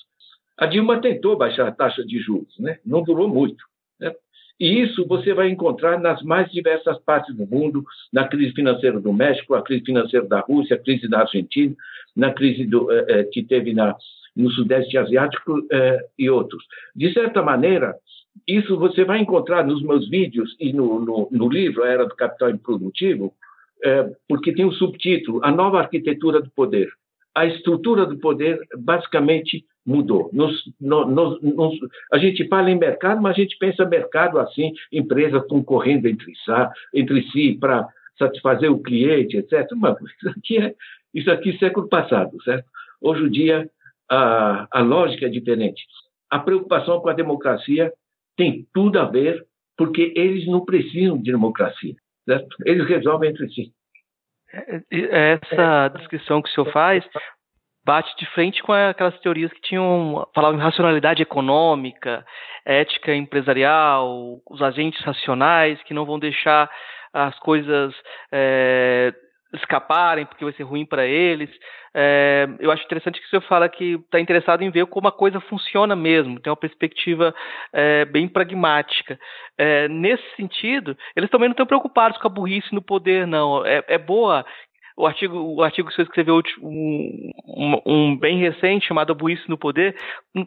A Dilma tentou baixar a taxa de juros, né? não durou muito. Né? E isso você vai encontrar nas mais diversas partes do mundo, na crise financeira do México, a crise financeira da Rússia, a crise da Argentina, na crise do, eh, eh que teve na, no Sudeste Asiático eh, e outros. De certa maneira, isso você vai encontrar nos meus vídeos e no, no, no livro A Era do Capital Improdutivo, é, porque tem um subtítulo A Nova Arquitetura do Poder. A estrutura do poder basicamente mudou. Nos, nos, nos, a gente fala em mercado, mas a gente pensa mercado assim, empresas concorrendo entre, entre si para satisfazer o cliente, etc. Mas isso aqui é isso aqui é século passado, certo? Hoje em dia a, a lógica é diferente. A preocupação com a democracia tem tudo a ver porque eles não precisam de democracia, certo? Eles resolvem entre si. É, essa descrição que o senhor faz bate de frente com aquelas teorias que tinham falavam em racionalidade econômica, ética empresarial, os agentes racionais que não vão deixar as coisas é, escaparem porque vai ser ruim para eles. É, eu acho interessante que o senhor fala que está interessado em ver como a coisa funciona mesmo, tem uma perspectiva é, bem pragmática. É, nesse sentido, eles também não estão preocupados com a burrice no poder, não. É, é boa o artigo, o artigo que você escreveu um, um, um bem recente chamado Burrice no Poder,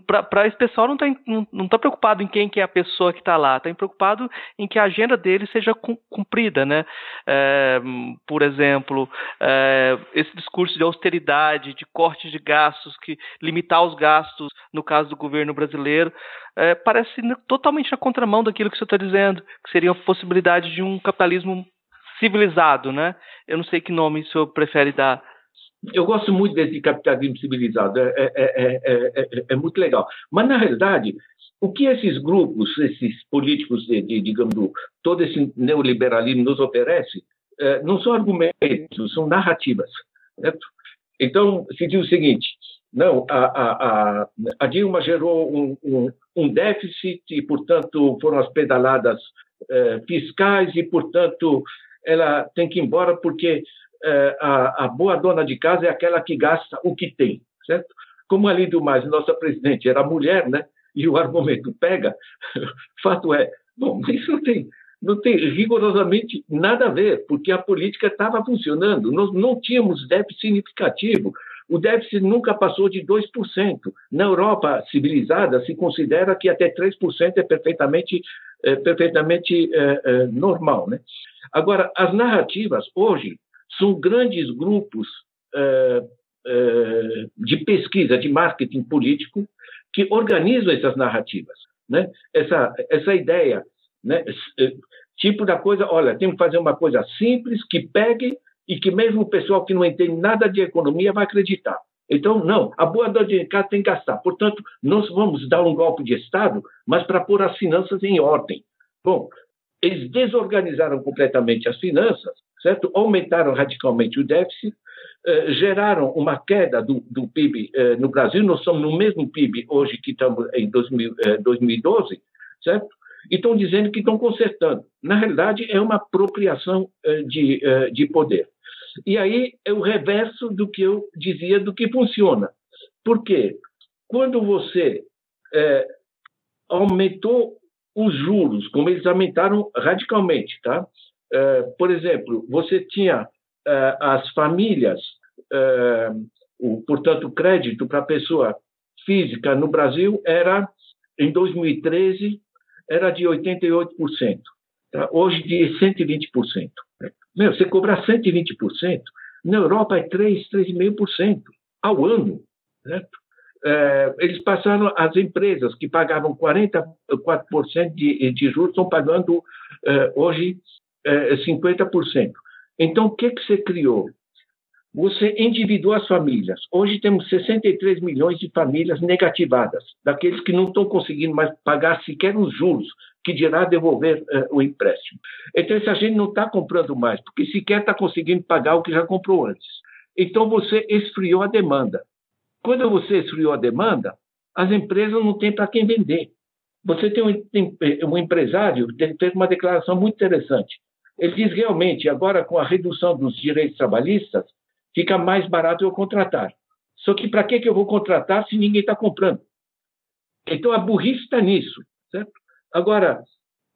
para esse pessoal não está não, não tá preocupado em quem que é a pessoa que está lá, está preocupado em que a agenda dele seja cumprida, né? É, por exemplo, é, esse discurso de austeridade, de corte de gastos, que limitar os gastos, no caso do governo brasileiro, é, parece totalmente na contramão daquilo que você está dizendo, que seria a possibilidade de um capitalismo civilizado, né? Eu não sei que nome o senhor prefere dar. Eu gosto muito desse capitalismo civilizado, é, é, é, é, muito legal. Mas, na realidade, o que esses grupos, esses políticos, de, de, digamos, todo esse neoliberalismo nos oferece, não são argumentos, são narrativas. Certo? Então, se diz o seguinte: não, a, a, a, Dilma gerou um, um, um, déficit e, portanto, foram as pedaladas fiscais e, portanto, ela tem que ir embora porque é, a, a, boa dona de casa é aquela que gasta o que tem, certo? Como além do mais, nossa presidente era mulher, né? E o argumento pega, fato é, bom, isso não tem, não tem rigorosamente nada a ver, porque a política estava funcionando, nós não tínhamos déficit significativo, o déficit nunca passou de 2%. Na Europa civilizada, se considera que até 3% é perfeitamente, é, perfeitamente é, é, normal. Né? Agora, as narrativas hoje são grandes grupos é, é, de pesquisa, de marketing político, que organizam essas narrativas. Né? Essa, essa ideia, né? É, tipo da coisa, olha, temos que fazer uma coisa simples, que pegue e que mesmo o pessoal que não entende nada de economia vai acreditar. Então, não, a boa dona de casa tem que gastar. Portanto, nós vamos dar um golpe de Estado, mas para pôr as finanças em ordem. Bom, eles desorganizaram completamente as finanças, certo? Aumentaram radicalmente o déficit, eh, geraram uma queda do, do PIB eh, no Brasil. Nós somos no mesmo PIB hoje que estamos em 2000, eh, 2012, certo? E estão dizendo que estão consertando. Na realidade, é uma apropriação eh, de, eh, de poder. E aí é o reverso do que eu dizia do que funciona. Por quê? Quando você é, aumentou os juros, como eles aumentaram radicalmente, tá? É, por exemplo, você tinha é, as famílias, é, o, portanto, o crédito para a pessoa física no Brasil era, em 2013, era de 88%, tá? hoje de 120%. Meu, você cobrar 120%, na Europa é 3, 3,5% ao ano. Certo? É, eles passaram, as empresas que pagavam 44% de, de juros estão pagando é, hoje é, 50%. Então, o que, que você criou? Você endividou as famílias. Hoje temos 63 milhões de famílias negativadas, daqueles que não estão conseguindo mais pagar sequer os juros, que dirá devolver uh, o empréstimo. Então, essa gente não está comprando mais, porque sequer está conseguindo pagar o que já comprou antes. Então, você esfriou a demanda. Quando você esfriou a demanda, as empresas não têm para quem vender. Você tem um, tem um empresário que fez uma declaração muito interessante. Ele diz realmente, agora com a redução dos direitos trabalhistas, fica mais barato eu contratar. Só que para que, eu vou contratar se ninguém está comprando? Então a burrice está nisso. Certo? Agora,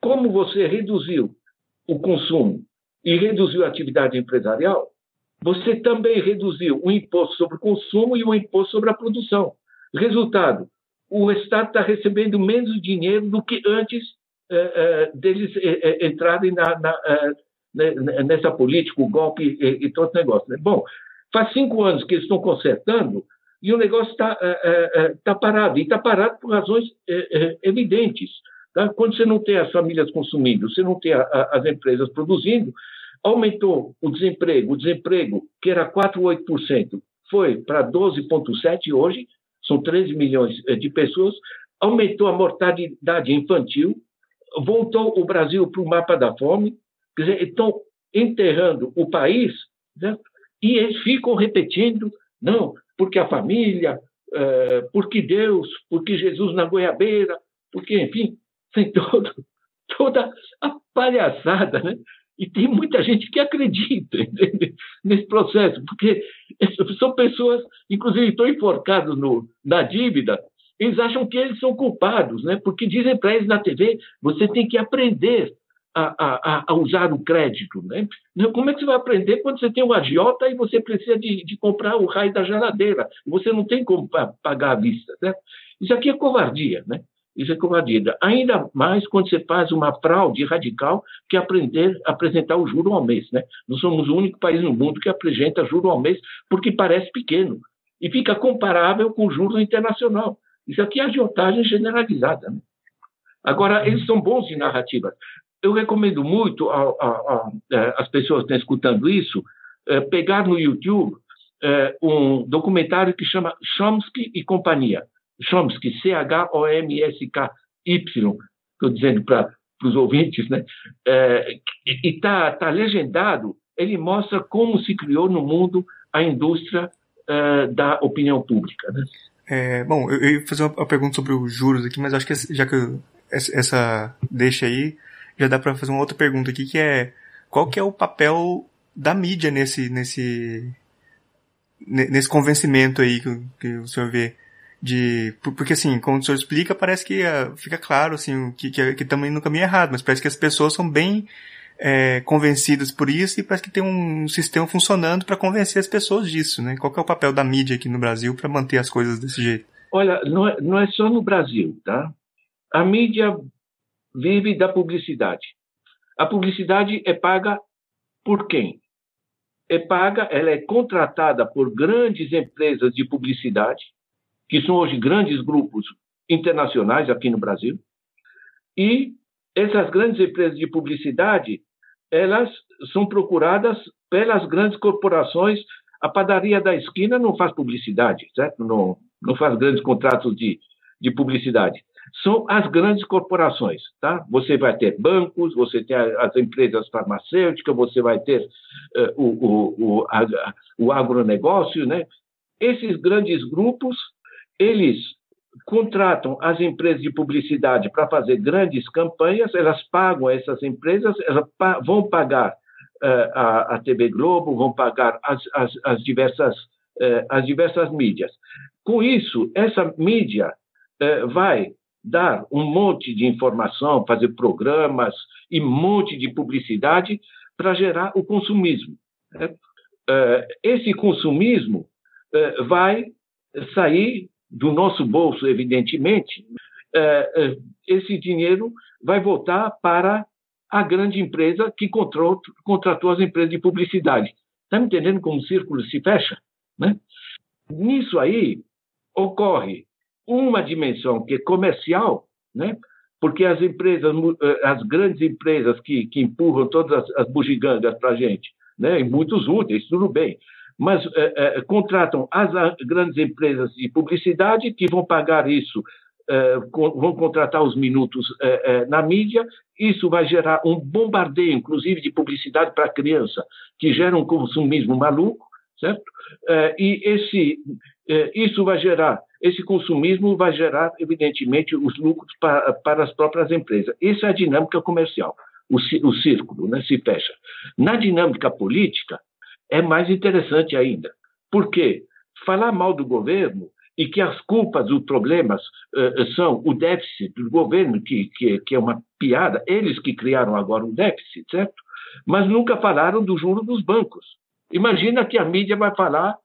como você reduziu o consumo e reduziu a atividade empresarial, você também reduziu o imposto sobre o consumo e o imposto sobre a produção. Resultado: o Estado está recebendo menos dinheiro do que antes eh, eh, deles eh, entrarem na, na, nessa política, o golpe e, e todo o negócio. Né? Bom, Faz cinco anos que eles estão consertando, e o negócio está tá parado. E está parado por razões evidentes. Tá? Quando você não tem as famílias consumindo, você não tem a, a, as empresas produzindo, aumentou o desemprego. O desemprego, que era 4,8%, foi para 12,7% hoje, são 13 milhões de pessoas. Aumentou a mortalidade infantil, voltou o Brasil para o mapa da fome. Quer dizer, estão enterrando o país, né? e eles ficam repetindo: não, porque a família, é, porque Deus, porque Jesus na goiabeira, porque, enfim, tem todo, toda a palhaçada, né? E tem muita gente que acredita nesse processo, porque são pessoas, inclusive, estão enforcados no, na dívida, eles acham que eles são culpados, né? porque dizem para eles na TV: você tem que aprender a, a, a, usar o crédito. Né? Como é que você vai aprender quando você tem um agiota e você precisa de, de comprar o raio da geladeira? Você não tem como pagar à vista. Né? Isso aqui é covardia. Né? Isso é covardia. Ainda mais quando você faz uma fraude radical que é aprender apresentar o juro ao mês. Né? Nós somos o único país no mundo que apresenta juro ao mês porque parece pequeno e fica comparável com o juro internacional. Isso aqui é agiotagem generalizada. Né? Agora, eles são bons de narrativas eu recomendo muito às pessoas que estão escutando isso é, pegar no YouTube é, um documentário que chama Chomsky e Companhia. Chomsky, C-H-O-M-S-K-Y, estou dizendo para os ouvintes, né? É, e está tá legendado, ele mostra como se criou no mundo a indústria é, da opinião pública. Né? É, bom, eu, ia fazer uma, pergunta sobre os juros aqui, mas acho que já que essa deixa aí, já dá para fazer uma outra pergunta aqui que é qual que é o papel da mídia nesse nesse nesse convencimento aí que, que o senhor vê de porque assim como o senhor explica parece que uh, fica claro assim que que estamos indo no caminho errado mas parece que as pessoas são bem é, convencidas por isso e parece que tem um sistema funcionando para convencer as pessoas disso né qual que é o papel da mídia aqui no Brasil para manter as coisas desse jeito olha não é, não é só no Brasil tá a mídia vive da publicidade. A publicidade é paga por quem? É paga, ela é contratada por grandes empresas de publicidade, que são hoje grandes grupos internacionais aqui no Brasil, e essas grandes empresas de publicidade, elas são procuradas pelas grandes corporações. A padaria da esquina não faz publicidade, certo? Não, não faz grandes contratos de, de publicidade são as grandes corporações. Tá? Você vai ter bancos, você tem as empresas farmacêuticas, você vai ter uh, o, o, o, a, o agronegócio. Né? Esses grandes grupos, eles contratam as empresas de publicidade para fazer grandes campanhas, elas pagam essas empresas, elas vão pagar uh, a, a, TV Globo, vão pagar as, as, as diversas, uh, as diversas mídias. Com isso, essa mídia vai dar um monte de informação, fazer programas e um monte de publicidade para gerar o consumismo. Né? Esse consumismo vai sair do nosso bolso, evidentemente. Eh, esse dinheiro vai voltar para a grande empresa que contratou, as empresas de publicidade. Está me entendendo como o círculo se fecha? Né? Nisso aí ocorre uma dimensão que é comercial, né? porque as empresas, eh, as grandes empresas que, que empurram todas as, as bugigangas para a gente, né? e muitos úteis, tudo bem, mas é, é, contratam as grandes empresas de publicidade que vão pagar isso, é, vão contratar os minutos na mídia, isso vai gerar um bombardeio, inclusive, de publicidade para a criança, que gera um consumismo maluco, certo? e esse, isso vai gerar esse consumismo vai gerar, evidentemente, os lucros para, para as próprias empresas. Essa é a dinâmica comercial. O, o círculo né, se fecha. Na dinâmica política, é mais interessante ainda. Por quê? Falar mal do governo e que as culpas, os problemas uh, são o déficit do governo, que, que, que, é uma piada, eles que criaram agora um déficit, certo? Mas nunca falaram do juro dos bancos. Imagina que a mídia vai falar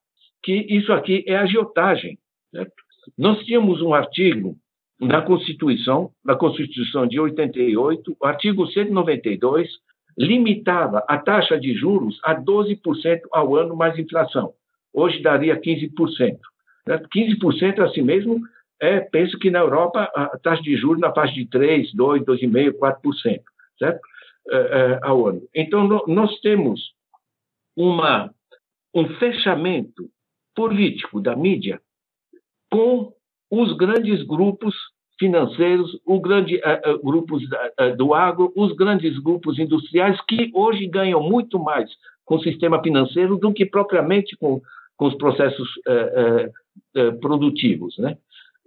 que isso aqui é agiotagem, certo? Nós tínhamos um artigo na Constituição, na Constituição de 88, o artigo 192 limitava a taxa de juros a 12% ao ano mais inflação. Hoje daria 15%. Né? 15% assim mesmo, é, penso que na Europa a taxa de juros na faixa de 3, 2, 2,5%, 4%, certo? É, é, ao ano. Então, no, nós temos uma, um fechamento político da mídia com os grandes grupos financeiros, os grandes uh, uh, grupos uh, do agro, os grandes grupos industriais que hoje ganham muito mais com o sistema financeiro do que propriamente com, com os processos produtivos, né?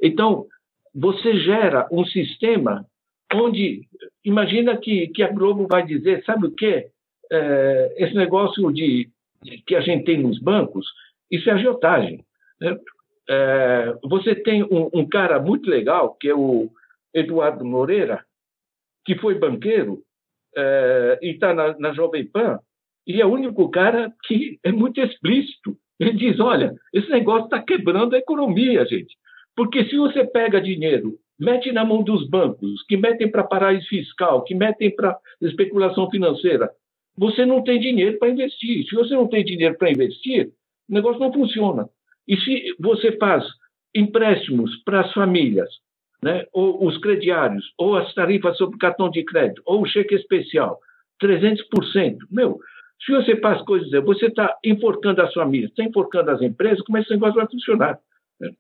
Então, você gera um sistema onde, imagina que, que a Globo vai dizer, sabe o quê? É, esse negócio de, que a gente tem nos bancos, isso é agiotagem. Né? É, você tem um, um, cara muito legal, que é o Eduardo Moreira, que foi banqueiro é, e está na, na Jovem Pan, e é o único cara que é muito explícito. Ele diz: olha, esse negócio está quebrando a economia, gente. Porque se você pega dinheiro, mete na mão dos bancos, que metem para paraíso fiscal, que metem para especulação financeira, você não tem dinheiro para investir. Se você não tem dinheiro para investir, o negócio não funciona. E se você faz empréstimos para as famílias, né, ou os crediários, ou as tarifas sobre cartão de crédito, ou o cheque especial, 300%, meu, se você faz coisas, você está enforcando as famílias, está enforcando as empresas, como esse negócio vai funcionar? Né?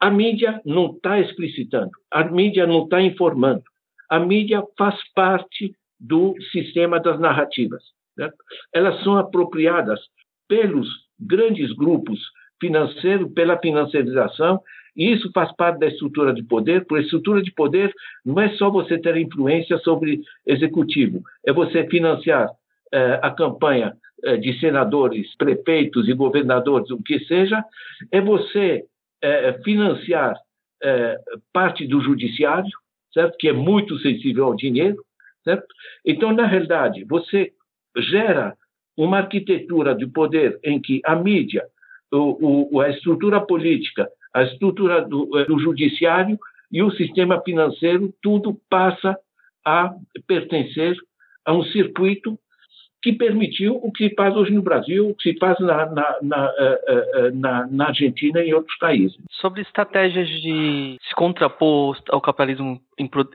A mídia não está explicitando, a mídia não está informando, a mídia faz parte do sistema das narrativas. Né? Elas são apropriadas pelos grandes grupos financeiros, pela financiarização, e isso faz parte da estrutura de poder, porque estrutura de poder não é só você ter influência sobre executivo, é você financiar eh, a campanha eh, de senadores, prefeitos e governadores, o que seja, é você é, financiar é, parte do judiciário, certo? Que é muito sensível ao dinheiro, certo? Então, na realidade, você gera uma arquitetura de poder em que a mídia, o, o, a estrutura política, a estrutura do, é, do judiciário e o sistema financeiro, tudo passa a pertencer a um circuito que permitiu o que se faz hoje no Brasil, o que se faz na, na, na, eh, eh, eh, na Argentina e em outros países. Sobre estratégias de se contrapor ao capitalismo,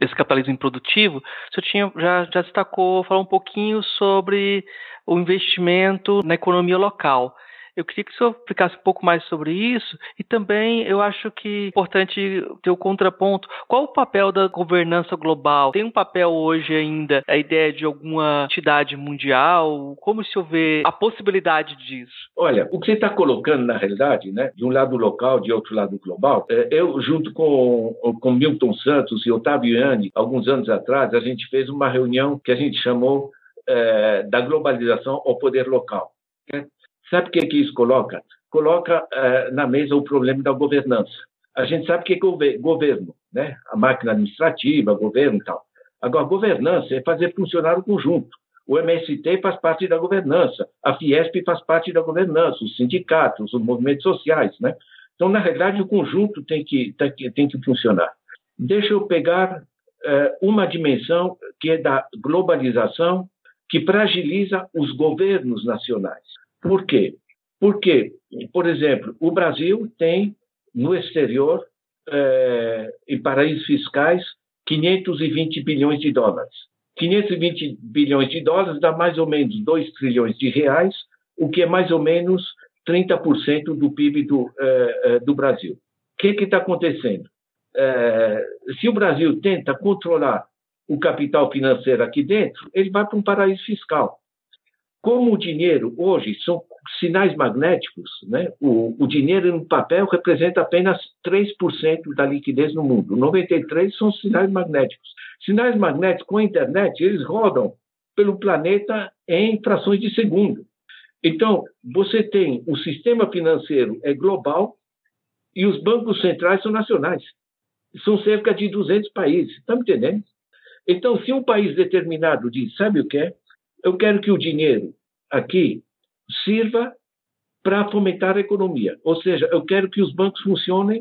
esse capitalismo improdutivo, o senhor tinha, já, já destacou, falou um pouquinho sobre o investimento na economia local. Eu queria que o senhor explicasse um pouco mais sobre isso e também eu acho que é importante ter o contraponto. Qual o papel da governança global? Tem um papel hoje ainda a ideia de alguma entidade mundial? Como o senhor vê a possibilidade disso? Olha, o que você está colocando na realidade, né, de um lado local, de outro lado global, é, eu junto com, com Milton Santos e Otávio Yanni, alguns anos atrás, a gente fez uma reunião que a gente chamou é, da globalização ao poder local. Né? Sabe o que, é que isso coloca? Coloca uh, na mesa o problema da governança. A gente sabe que é governo, né? A máquina administrativa, governo e tal. Agora, governança é fazer funcionar o conjunto. O MST faz parte da governança, a Fiesp faz parte da governança, os sindicatos, os movimentos sociais, né? Então, na realidade, o conjunto tem que, tem que, tem que funcionar. Deixa eu pegar uh, uma dimensão que é da globalização, que fragiliza os governos nacionais. Por quê? Porque, por exemplo, o Brasil tem no exterior, é, em paraísos fiscais, 520 bilhões de dólares. 520 bilhões de dólares dá mais ou menos 2 trilhões de reais, o que é mais ou menos 30% do PIB do, é, do Brasil. O que está acontecendo? Se o Brasil tenta controlar o capital financeiro aqui dentro, ele vai para um paraíso fiscal. Como o dinheiro hoje são sinais magnéticos, né? o, o dinheiro no papel representa apenas 3% da liquidez no mundo. 93% são sinais magnéticos. Sinais magnéticos com a internet, eles rodam pelo planeta em frações de segundo. Então, você tem o sistema financeiro é global e os bancos centrais são nacionais. São cerca de 200 países. Está me entendendo? Então, se um país determinado diz, sabe o que é? Eu quero que o dinheiro aqui sirva para fomentar a economia. Ou seja, eu quero que os bancos funcionem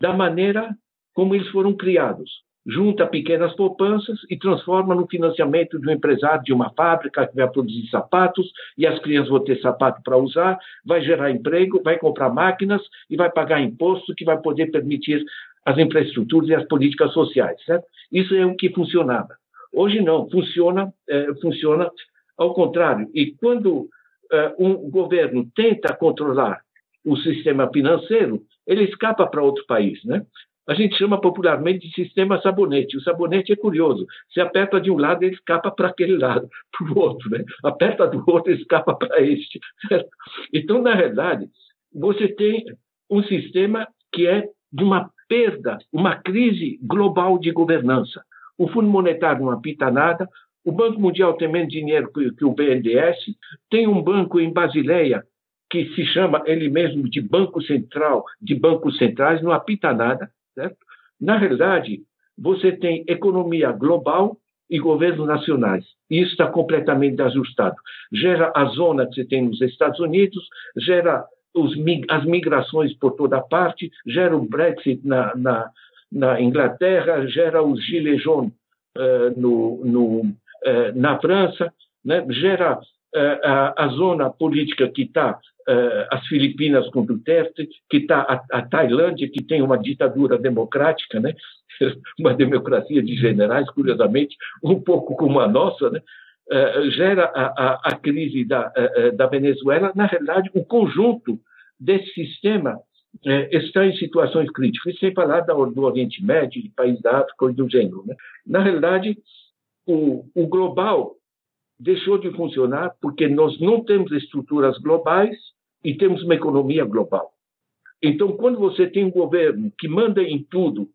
da maneira como eles foram criados. junta pequenas poupanças e transforma no financiamento de um empresário de uma fábrica que vai produzir sapatos e as crianças vão ter sapato para usar, vai gerar emprego, vai comprar máquinas e vai pagar imposto que vai poder permitir as infraestruturas e as políticas sociais, certo? Isso é o que funcionava. Hoje não, funciona, é, funciona ao contrário. E quando é, um governo tenta controlar o sistema financeiro, ele escapa para outro país, né? A gente chama popularmente de sistema sabonete. O sabonete é curioso. Se aperta de um lado, ele escapa para aquele lado, para o outro. Né? Aperta do outro, ele escapa para este. Certo? Então, na realidade, você tem um sistema que é de uma perda, uma crise global de governança. O Fundo Monetário não apita nada, o Banco Mundial tem menos dinheiro que o BNDES, tem um banco em Basileia que se chama ele mesmo de Banco Central, de bancos centrais, não apita nada, certo? Na realidade, você tem economia global e governos nacionais. Isso está completamente desajustado. Gera a zona que você tem nos Estados Unidos, gera os, as migrações por toda parte, gera o Brexit na, na, na Inglaterra, gera os gilets jaunes uh, no, no, na França, né? gera uh, a, a, zona política que está as Filipinas com Duterte, que está a, a, Tailândia, que tem uma ditadura democrática, né? uma democracia de generais, curiosamente, um pouco como a nossa, né? gera a, a, a crise da, da, Venezuela, na realidade, o conjunto desse sistema está em situações críticas, sem falar do Oriente Médio, de países da África e do gênero. Né? Na realidade, o, o global deixou de funcionar porque nós não temos estruturas globais e temos uma economia global. Então, quando você tem um governo que manda em tudo,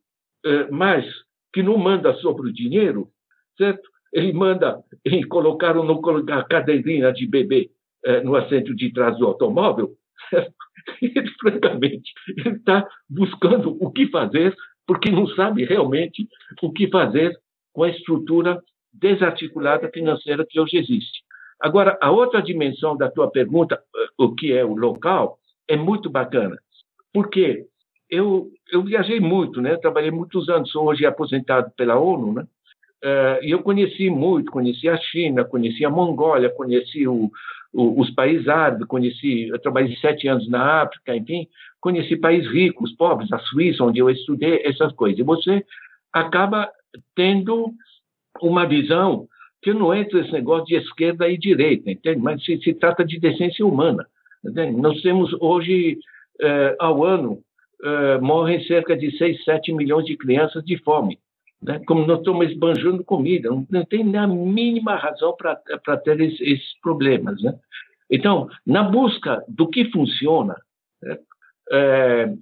mas que não manda sobre o dinheiro, certo? ele manda em colocar ou não colocar a cadeirinha de bebê eh, no assento de trás do automóvel, ele, francamente, está buscando o que fazer, porque não sabe realmente o que fazer com a estrutura desarticulada financeira que hoje existe. Agora, a outra dimensão da tua pergunta, eh, o que é o local, é muito bacana, porque eu, eu viajei muito, né? trabalhei muitos anos, sou hoje aposentado pela ONU, né? Uh, e eu conheci muito, conheci a China, conheci a Mongólia, conheci o, o, os países árabes, conheci, eu trabalhei sete anos na África, enfim, conheci países ricos, pobres, a Suíça, onde eu estudei, essas coisas. E você acaba tendo uma visão que não entra esse negócio de esquerda e direita, entende? Mas se, se trata de decência humana. Entende? Nós temos hoje, uh, ao ano, uh, morrem cerca de 6, 7 milhões de crianças de fome né? como nós estamos esbanjando comida, não, não tem a mínima razão para ter esses, esses problemas. Né? Então, na busca do que funciona, né? é,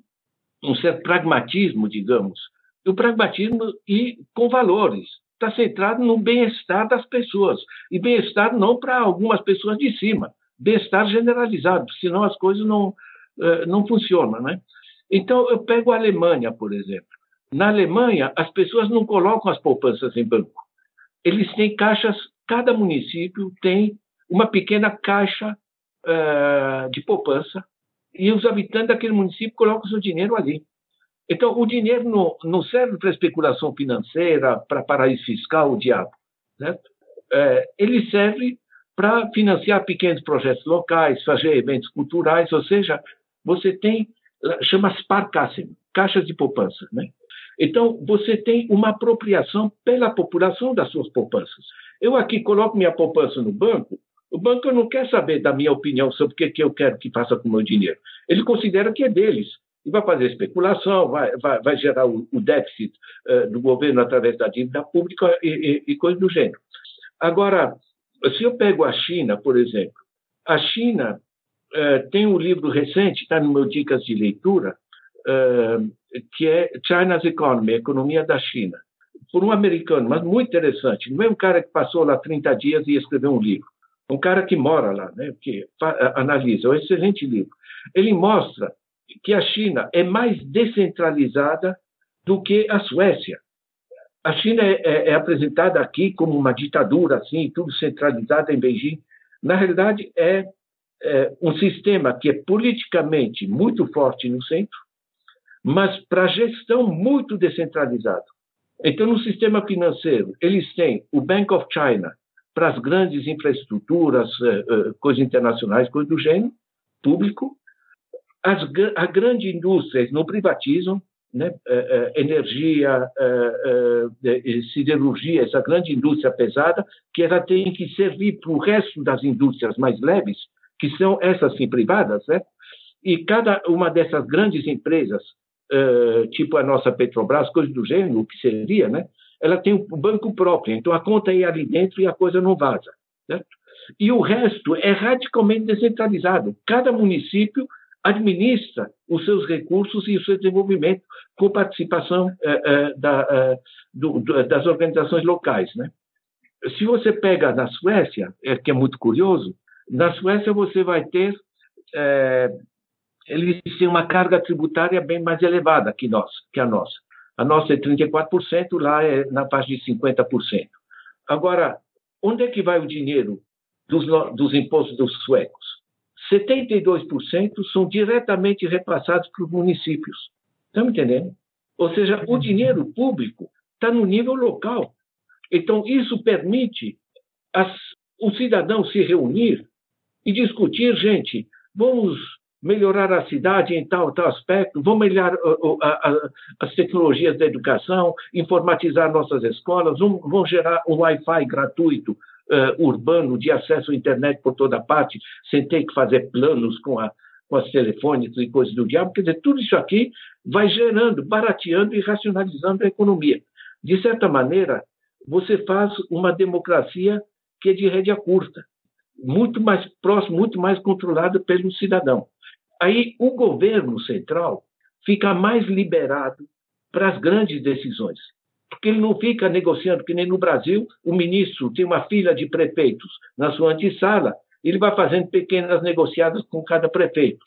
um certo pragmatismo, digamos, o pragmatismo e com valores, está centrado no bem-estar das pessoas, e bem-estar não para algumas pessoas de cima, bem-estar generalizado, senão as coisas não, é, não funcionam. Né? Então, eu pego a Alemanha, por exemplo. Na Alemanha, as pessoas não colocam as poupanças em banco. Eles têm caixas, cada município tem uma pequena caixa uh, de poupança e os habitantes daquele município colocam seu dinheiro ali. Então, o dinheiro não, não serve para especulação financeira, para paraíso fiscal, o diabo. Certo? Uh, ele serve para financiar pequenos projetos locais, fazer eventos culturais, ou seja, você tem, chama Sparkassen, caixas de poupança. Né? Então, você tem uma apropriação pela população das suas poupanças. Eu aqui coloco minha poupança no banco, o banco não quer saber da minha opinião sobre o que, que eu quero que faça com o meu dinheiro. Ele considera que é deles. E vai fazer especulação, vai, vai, vai gerar o, o déficit uh, do governo através da dívida pública e, e, e coisas do gênero. Agora, se eu pego a China, por exemplo, a China uh, tem um livro recente, está no meu Dicas de Leitura, uh, que é China's Economy, a economia da China, por um americano, mas muito interessante. Não é um cara que passou lá 30 dias e escreveu um livro. Um cara que mora lá, né, que analisa, é um excelente livro. Ele mostra que a China é mais descentralizada do que a Suécia. A China é, é, é apresentada aqui como uma ditadura, assim, tudo centralizado em Beijing. Na realidade, é, é um sistema que é politicamente muito forte no centro, mas para gestão muito descentralizado. Então, no sistema financeiro, eles têm o Bank of China para as grandes infraestruturas, eh, eh, coisas internacionais, coisas do gênero, público. As, a grande indústria, não privatizam, né? Eh, energia, siderurgia, essa grande indústria pesada, que ela tem que servir para o resto das indústrias mais leves, que são essas sim privadas, né? E cada uma dessas grandes empresas tipo a nossa Petrobras, coisa do gênero, o que seria, né? Ela tem um banco próprio, então a conta é ali dentro e a coisa não vaza, certo? E o resto é radicalmente descentralizado. Cada município administra os seus recursos e o seu desenvolvimento com participação uh, uh, da, do, das organizações locais, né? Se você pega na Suécia, é, que é muito curioso, na Suécia você vai ter eles têm uma carga tributária bem mais elevada que, nós, que a nossa. A nossa é 34%, lá é na faixa de 50%. Agora, onde é que vai o dinheiro dos, dos impostos dos suecos? 72% são diretamente repassados para os municípios. Estão entendendo? Ou seja, o dinheiro público está no nível local. Então, isso permite as, o cidadão se reunir e discutir, gente, vamos melhorar a cidade em tal, tal aspecto, vamos melhorar uh, uh, uh, as tecnologias da educação, informatizar nossas escolas, vamos, vamos gerar um Wi-Fi gratuito uh, urbano de acesso à internet por toda parte, sem ter que fazer planos com, a, com as telefones e coisas do diabo. Quer dizer, tudo isso aqui vai gerando, barateando e racionalizando a economia. De certa maneira, você faz uma democracia que é de rédea curta, muito mais próximo, muito mais controlada pelo cidadão. Aí o governo central fica mais liberado para as grandes decisões, porque ele não fica negociando, que nem no Brasil, o ministro tem uma fila de prefeitos na sua antessala, ele vai fazendo pequenas negociadas com cada prefeito.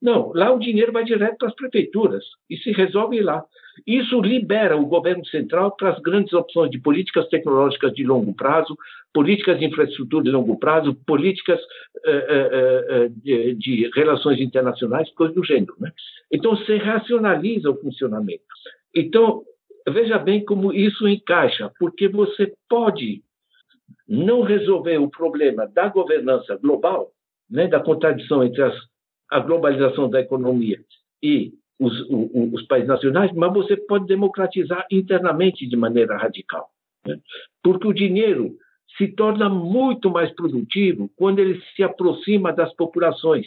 Não, lá o dinheiro vai direto para as prefeituras e se resolve lá. Isso libera o governo central para as grandes opções de políticas tecnológicas de longo prazo, políticas de infraestrutura de longo prazo, políticas uh, uh, de, de, relações internacionais, coisas do gênero. Né? Então, se racionaliza o funcionamento. Então, veja bem como isso encaixa, porque você pode não resolver o problema da governança global, né, da contradição entre as, a globalização da economia e os, os, os, países nacionais, mas você pode democratizar internamente de maneira radical. Né? Porque o dinheiro se torna muito mais produtivo quando ele se aproxima das populações.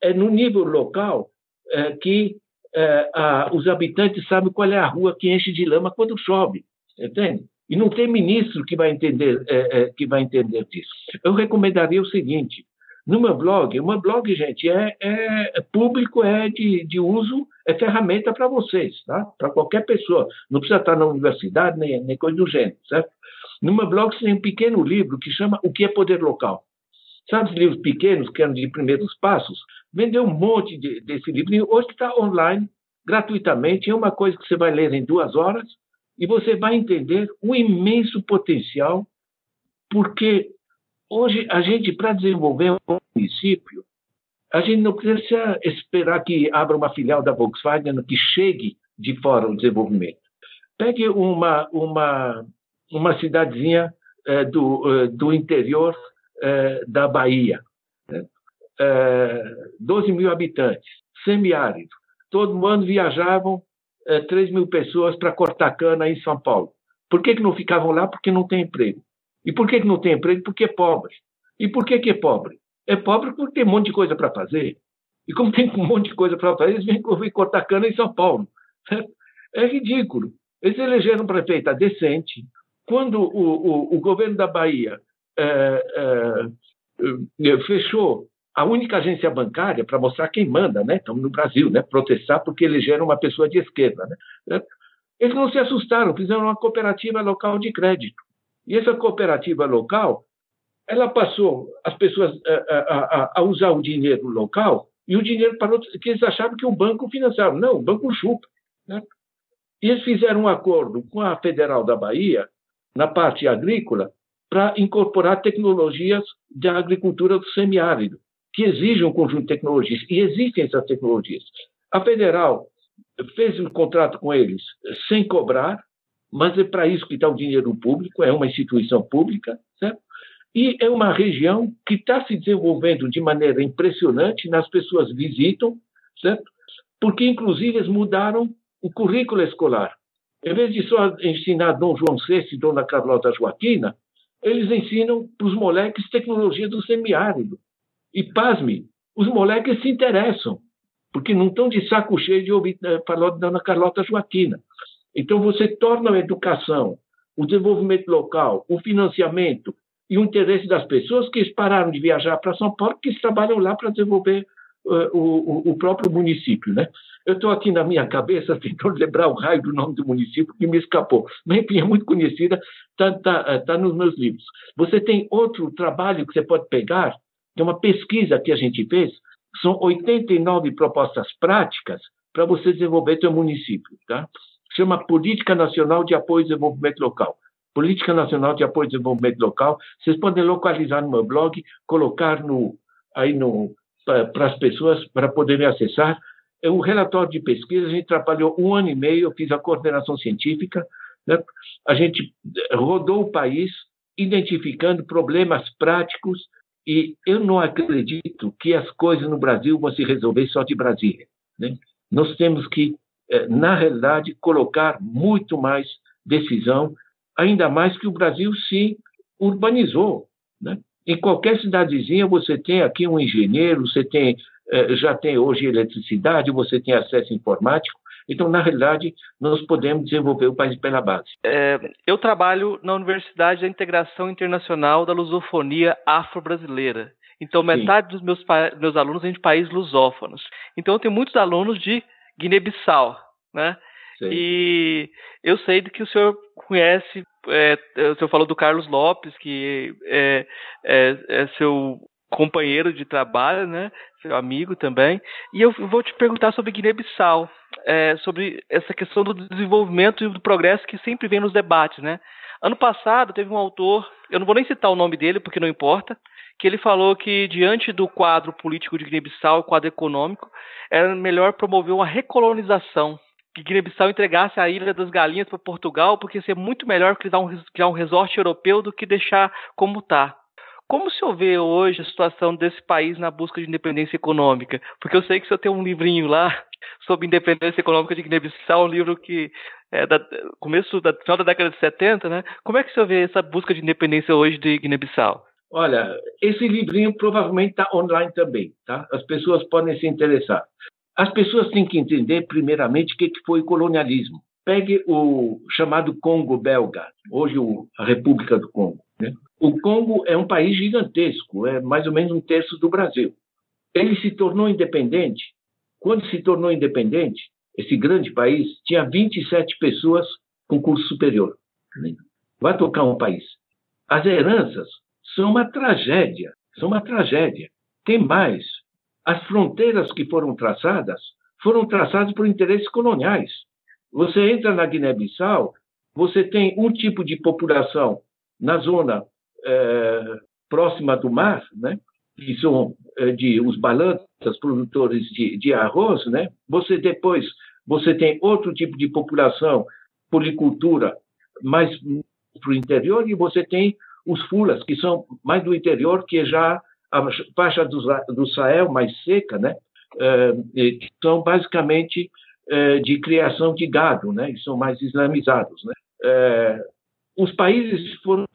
É no nível local é, que é, a, os habitantes sabem qual é a rua que enche de lama quando chove, entende? E não tem ministro que vai entender é, é que vai entender disso. Eu recomendaria o seguinte: meu blog, meu blog, gente, é, é, público, é de, de uso, é ferramenta para vocês, tá? Para qualquer pessoa. Não precisa estar na universidade, nem, nem coisa do gênero, certo? Meu blog tem um pequeno livro que chama O que é Poder Local. Sabe os livros pequenos, que eram de primeiros passos? Vendeu um monte de, desse livro. E hoje está online, gratuitamente. É uma coisa que você vai ler em duas horas e você vai entender o imenso potencial, porque Hoje, a gente, para desenvolver um município, a gente não precisa esperar que abra uma filial da Volkswagen que chegue de fora o desenvolvimento. Pegue uma, uma, uma cidadezinha é, do, é, do interior é, da Bahia? 12 mil habitantes, semiárido. Todo ano viajavam 3 mil pessoas para cortar cana em São Paulo. Por que, que não ficavam lá? Porque não tem emprego. E por que, que não tem emprego? Porque é pobre. E por que, que é pobre? É pobre porque tem um monte de coisa para fazer. E como tem um monte de coisa para fazer, eles vêm cortar cana em São Paulo. É ridículo. Eles elegeram um prefeita decente. Quando o, o, o governo da Bahia é, é, é, fechou a única agência bancária para mostrar quem manda, né? Estamos no Brasil, né? Protestar porque elegeram uma pessoa de esquerda, né? Eles não se assustaram, fizeram uma cooperativa local de crédito. E essa cooperativa local, ela passou as pessoas a, a, a usar o dinheiro local e o dinheiro parou, que eles achavam que o banco financiava. Não, o banco chupa. Né? E eles fizeram um acordo com a Federal da Bahia, na parte agrícola, para incorporar tecnologias da agricultura do semiárido, que exigem um conjunto de tecnologias. E existem essas tecnologias. A Federal fez um contrato com eles sem cobrar, mas é para isso que está o dinheiro público, é uma instituição pública, certo? E é uma região que está se desenvolvendo de maneira impressionante, as pessoas visitam, certo? Porque, inclusive, eles mudaram o currículo escolar. Em vez de só ensinar Dom João VI e Dona Carlota Joaquina, eles ensinam para os moleques tecnologia do semiárido. E, pasme, os moleques se interessam, porque não estão de saco cheio de ouvir eh, falar de Dona Carlota Joaquina. Então, você torna a educação, o desenvolvimento local, o financiamento e o interesse das pessoas que pararam de viajar para São Paulo, que trabalham lá para desenvolver uh, o, o, próprio município. Né? Eu estou aqui na minha cabeça tentando lembrar o raio do nome do município que me escapou. Mas, enfim, é muito conhecida, está tá, tá nos meus livros. Você tem outro trabalho que você pode pegar, que é uma pesquisa que a gente fez, são 89 propostas práticas para você desenvolver seu município. Tá? chama Política Nacional de Apoio ao Desenvolvimento Local. Política Nacional de Apoio ao Desenvolvimento Local. Vocês podem localizar no meu blog, colocar no, aí no, para as pessoas para poderem acessar. É um relatório de pesquisa, a gente trabalhou um ano e meio, eu fiz a coordenação científica, né? a gente rodou o país identificando problemas práticos e eu não acredito que as coisas no Brasil vão se resolver só de Brasília. Né? Nós temos que é, na realidade, colocar muito mais decisão, ainda mais que o Brasil se urbanizou. Né? Em qualquer cidadezinha você tem aqui um engenheiro, você tem, é, já tem hoje eletricidade, você tem acesso informático. Então, na realidade, nós podemos desenvolver o país pela base. É, eu trabalho na Universidade da Integração Internacional da Lusofonia Afro-Brasileira. Então, metade Sim. dos meus, meus alunos vem de países lusófonos. Então, eu tenho muitos alunos de Guiné-Bissau, né? Sim. E eu sei que o senhor conhece, é, o senhor falou do Carlos Lopes, que é, é, é seu companheiro de trabalho, né? Seu amigo também. E eu vou te perguntar sobre Guiné-Bissau, é, sobre essa questão do desenvolvimento e do progresso que sempre vem nos debates, né? Ano passado teve um autor, eu não vou nem citar o nome dele porque não importa, que ele falou que diante do quadro político de Guiné-Bissau, quadro econômico, era melhor promover uma recolonização, que Guiné-Bissau entregasse a Ilha das Galinhas para Portugal, porque ia ser muito melhor criar um, criar um resort europeu do que deixar como está. Como se vê hoje a situação desse país na busca de independência econômica? Porque eu sei que o senhor tem um livrinho lá sobre independência econômica de Guiné-Bissau, um livro que é da começo da final da década de 70, né? Como é que o senhor vê essa busca de independência hoje de Guiné-Bissau? Olha, esse livrinho provavelmente está online também, tá? As pessoas podem se interessar. As pessoas têm que entender, primeiramente, o que foi colonialismo. Pegue o chamado Congo belga, hoje a República do Congo. Né? O Congo é um país gigantesco, é mais ou menos um terço do Brasil. Ele se tornou independente. Quando se tornou independente, esse grande país tinha 27 pessoas com curso superior. Vai tocar um país. As heranças são uma tragédia, são uma tragédia. Tem mais, as fronteiras que foram traçadas foram traçadas por interesses coloniais. Você entra na Guiné-Bissau, você tem um tipo de população na zona é, próxima do mar, né, que são é, de os balanças, produtores de, de arroz, né. Você depois você tem outro tipo de população, policultura, mais para o interior, e você tem os fulas, que são mais do interior, que é já a faixa do, do Sahel mais seca, né? É, são basicamente é, de criação de gado, né? E são mais islamizados, né? É, os países foram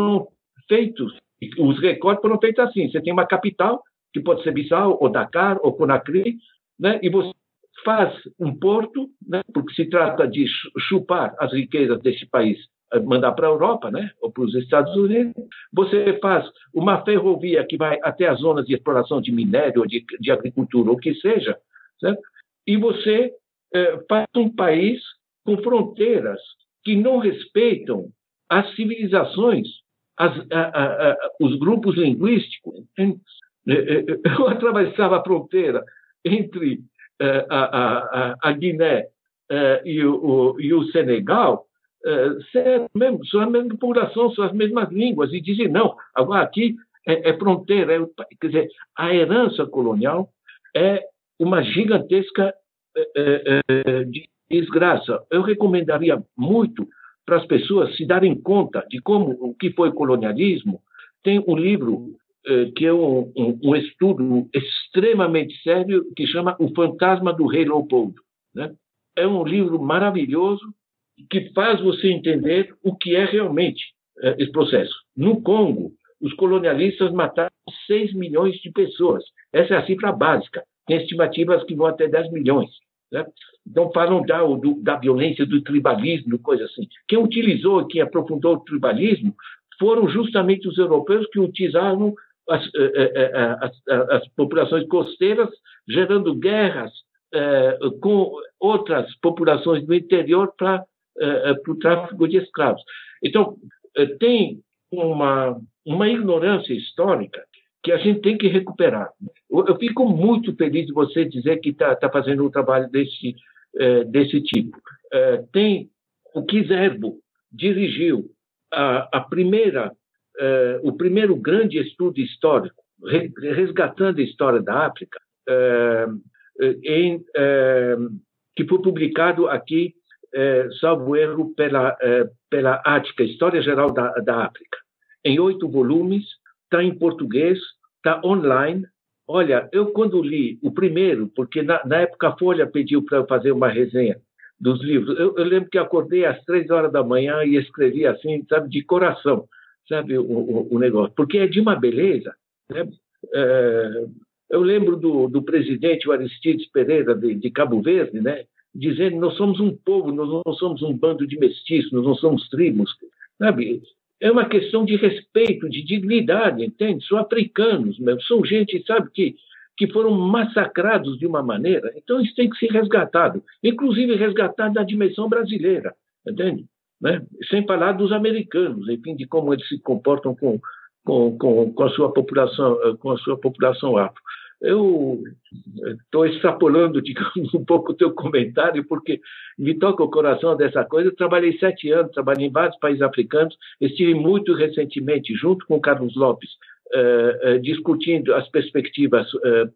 feitos, os recortes foram feitos assim. Você tem uma capital, que pode ser Bissau, ou Dakar, ou Conakry, né? E você faz um porto, né? Porque se trata de chupar as riquezas desse país mandar para a Europa, né, ou para os Estados Unidos. Você faz uma ferrovia que vai até as zonas de exploração de minério, de, de agricultura, ou o que seja, certo? e você é, faz um país com fronteiras que não respeitam as civilizações, as, a, a, a, os grupos linguísticos. É, é, eu atravessava a fronteira entre a, Guiné e o, e o Senegal mesmo, são a mesma população, são as mesmas línguas, e dizem, não, agora aqui é, é fronteira. É, quer dizer, a herança colonial é uma gigantesca é, é, é, desgraça. Eu recomendaria muito para as pessoas se darem conta de como o que foi colonialismo, tem um livro eh, que é um, um, um, estudo extremamente sério que chama O Fantasma do Rei Leopoldo. Né? É um livro maravilhoso que faz você entender o que é realmente eh, esse processo. No Congo, os colonialistas mataram 6 milhões de pessoas. Essa é a cifra básica. Tem estimativas que vão até 10 milhões. Né? Então, falam da, do, da violência, do tribalismo, coisa assim. Quem utilizou, quem aprofundou o tribalismo, foram justamente os europeus que utilizaram as, eh, eh, eh, as, as populações costeiras, gerando guerras com outras populações do interior para o tráfico de escravos. Então, tem uma, uma ignorância histórica que a gente tem que recuperar. Eu, fico muito feliz de você dizer que está tá fazendo um trabalho desse, desse tipo. tem o Kizerbo dirigiu a, a primeira eh, o primeiro grande estudo histórico, resgatando a história da África, eh, em, eh, que foi publicado aqui, salvo erro, pela, pela Ática, História Geral da, da África, em oito volumes, está em português, está online. Olha, eu quando li o primeiro, porque na, na época a Folha pediu para eu fazer uma resenha dos livros, eu, eu, lembro que acordei às três horas da manhã e escrevi assim, sabe, de coração sabe, o, o, o negócio, porque é de uma beleza. Né? É, eu lembro do, do presidente Aristides Pereira, de, de, Cabo Verde, né? dizendo: nós somos um povo, nós não somos um bando de mestiços, nós não somos tribos. Sabe? É uma questão de respeito, de dignidade, entende? São africanos, são gente, sabe, que, que foram massacrados de uma maneira. Então, isso tem que ser resgatado, inclusive resgatado da dimensão brasileira, entende? né? sem falar dos americanos, enfim, de como eles se comportam com, com, com, com a sua população, eh, com a sua população afro. Eu estou extrapolando, digamos, um pouco o teu comentário, porque me toca o coração dessa coisa. Eu trabalhei sete anos, trabalhei em vários países africanos, estive muito recentemente, junto com Carlos Lopes, eh, eh, discutindo as perspectivas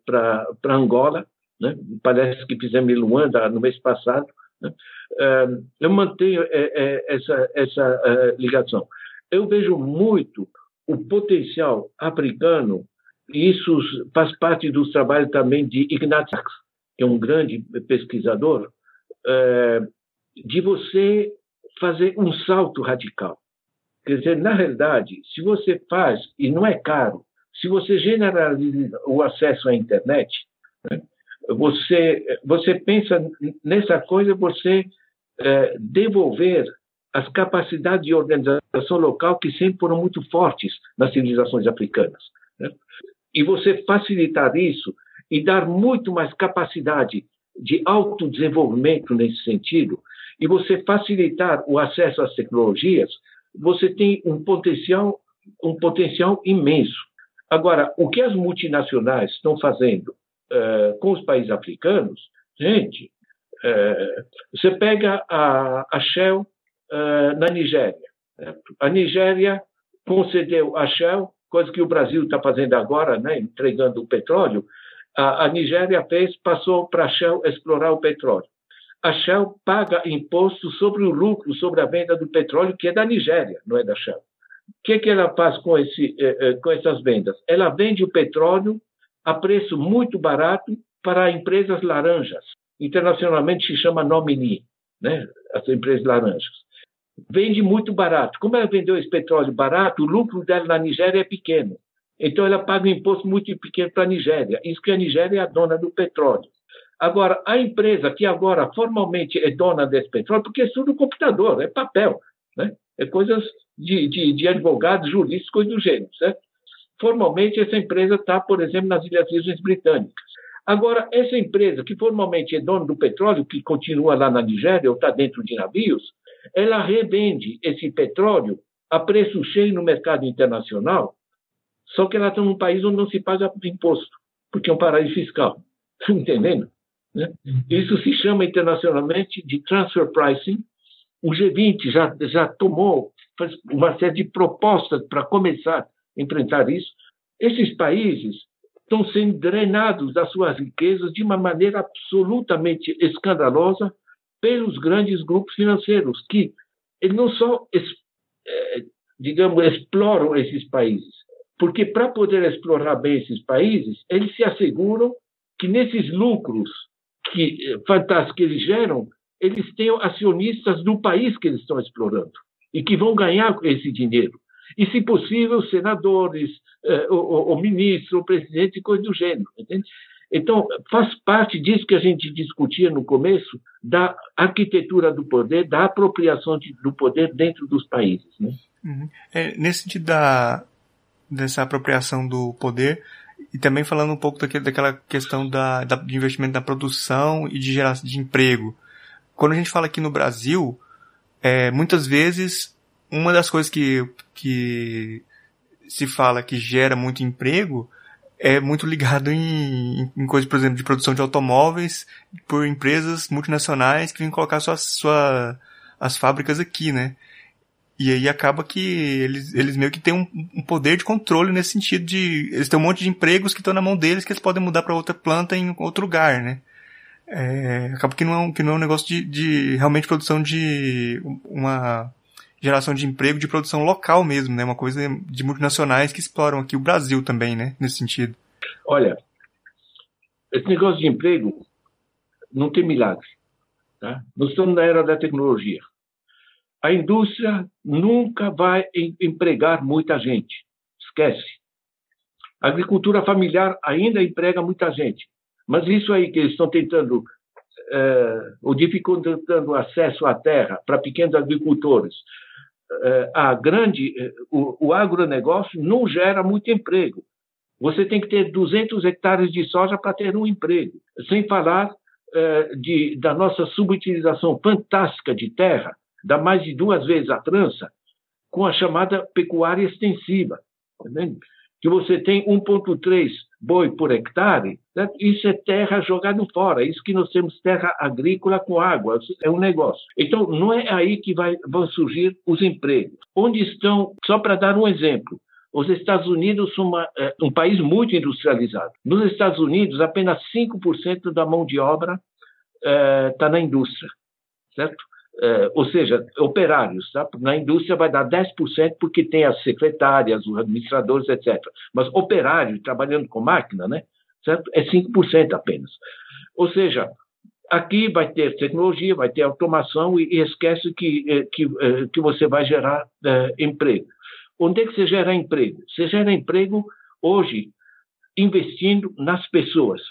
para Angola, né? parece que fizemos em Luanda no mês passado, né? Eu mantenho essa, essa ligação. Eu vejo muito o potencial africano, isso faz parte dos trabalhos também de Ignaz que é um grande pesquisador, de você fazer um salto radical. Quer dizer, na realidade, se você faz, e não é caro, se você generaliza o acesso à internet, né, você, você pensa nessa coisa, você é, devolver as capacidades de organização local que sempre foram muito fortes nas civilizações africanas. E você facilitar isso e dar muito mais capacidade de autodesenvolvimento nesse sentido, e você facilitar o acesso às tecnologias, você tem um potencial, um potencial imenso. Agora, o que as multinacionais estão fazendo uh, com os países africanos, gente, uh, você pega a, a Shell uh, na Nigéria. Né? A Nigéria concedeu a Shell, coisa que o Brasil está fazendo agora, né, entregando o petróleo, a, a Nigéria fez, passou para a Shell explorar o petróleo. A Shell paga imposto sobre o lucro, sobre a venda do petróleo, que é da Nigéria, não é da Shell. O que, que ela faz com, esse, com essas vendas? Ela vende o petróleo a preço muito barato para empresas laranjas. Internacionalmente se chama nomini, né? as empresas laranjas. Vende muito barato. Como ela vendeu esse petróleo barato, o lucro dela na Nigéria é pequeno. Então ela paga um imposto muito pequeno para a Nigéria. Isso que a Nigéria é a dona do petróleo. Agora, a empresa que agora formalmente é dona desse petróleo, porque é tudo computador, é papel, né? é coisas de, de, de advogados, juristas, coisas do gênero, certo? Formalmente, essa empresa está, por exemplo, nas Ilhas Virgens Britânicas. Agora, essa empresa, que formalmente é dona do petróleo, que continua lá na Nigéria ou está dentro de navios, ela revende esse petróleo a preço cheio no mercado internacional, só que ela está num país onde não se paga imposto, porque é um paraíso fiscal. Está entendendo? Né? Isso se chama internacionalmente de transfer pricing. O G20 já, já tomou uma série de propostas para começar enfrentar isso, esses países estão sendo drenados das suas riquezas de uma maneira absolutamente escandalosa pelos grandes grupos financeiros que eles não só, é, digamos, exploram esses países, porque para poder explorar bem esses países, eles se asseguram que nesses lucros que, eh, fantásticos que eles geram, eles tenham acionistas do país que eles estão explorando e que vão ganhar esse dinheiro. E, se possível, senadores, eh, o, o, ministro, o presidente, coisa do gênero. Entende? Então, faz parte disso que a gente discutia no começo, da arquitetura do poder, da apropriação de, do poder dentro dos países. Né? Uhum. É, nesse sentido da, dessa apropriação do poder, e também falando um pouco daquele, daquela questão da, da, de investimento na produção e de geração de emprego. Quando a gente fala aqui no Brasil, é, muitas vezes, uma das coisas que, que se fala que gera muito emprego é muito ligado em, em coisas, por exemplo, de produção de automóveis por empresas multinacionais que vêm colocar sua, sua, as fábricas aqui, né? E aí acaba que eles, eles meio que têm um, um, poder de controle nesse sentido de. Eles têm um monte de empregos que estão na mão deles que eles podem mudar para outra planta em outro lugar, né? É, acaba que não é um, que não é um negócio de, de realmente produção de uma geração de emprego de produção local mesmo, né? Uma coisa de multinacionais que exploram aqui o Brasil também, né? Nesse sentido. Olha, esse negócio de emprego não tem milagre. Tá? Nós estamos na era da tecnologia. A indústria nunca vai empregar muita gente. Esquece. A agricultura familiar ainda emprega muita gente. Mas isso aí que eles estão tentando, é, ou dificultando o acesso à terra para pequenos agricultores, a grande, é, o, o agronegócio não gera muito emprego. Você tem que ter 200 hectares de soja para ter um emprego. Sem falar é, de, da nossa subutilização fantástica de terra, dá mais de duas vezes a trança, com a chamada pecuária extensiva. Tá que você tem 1,3 boi por hectare, né? isso é terra jogada fora. Isso que nós temos terra agrícola com água, é um negócio. Então, não é aí que vai, vão surgir os empregos. Onde estão, só para dar um exemplo, os Estados Unidos são uma, é, um país muito industrializado. Nos Estados Unidos, apenas 5% da mão de obra está é, na indústria, certo? Uh, ou seja, operários. Tá? Na indústria vai dar 10% porque tem as secretárias, os administradores, etc. Mas operário, trabalhando com máquina, né? certo? é 5% apenas. Ou seja, aqui vai ter tecnologia, vai ter automação e, e esquece que, eh, que, eh, que você vai gerar emprego. Onde é que você gera emprego? Você gera emprego hoje investindo nas pessoas.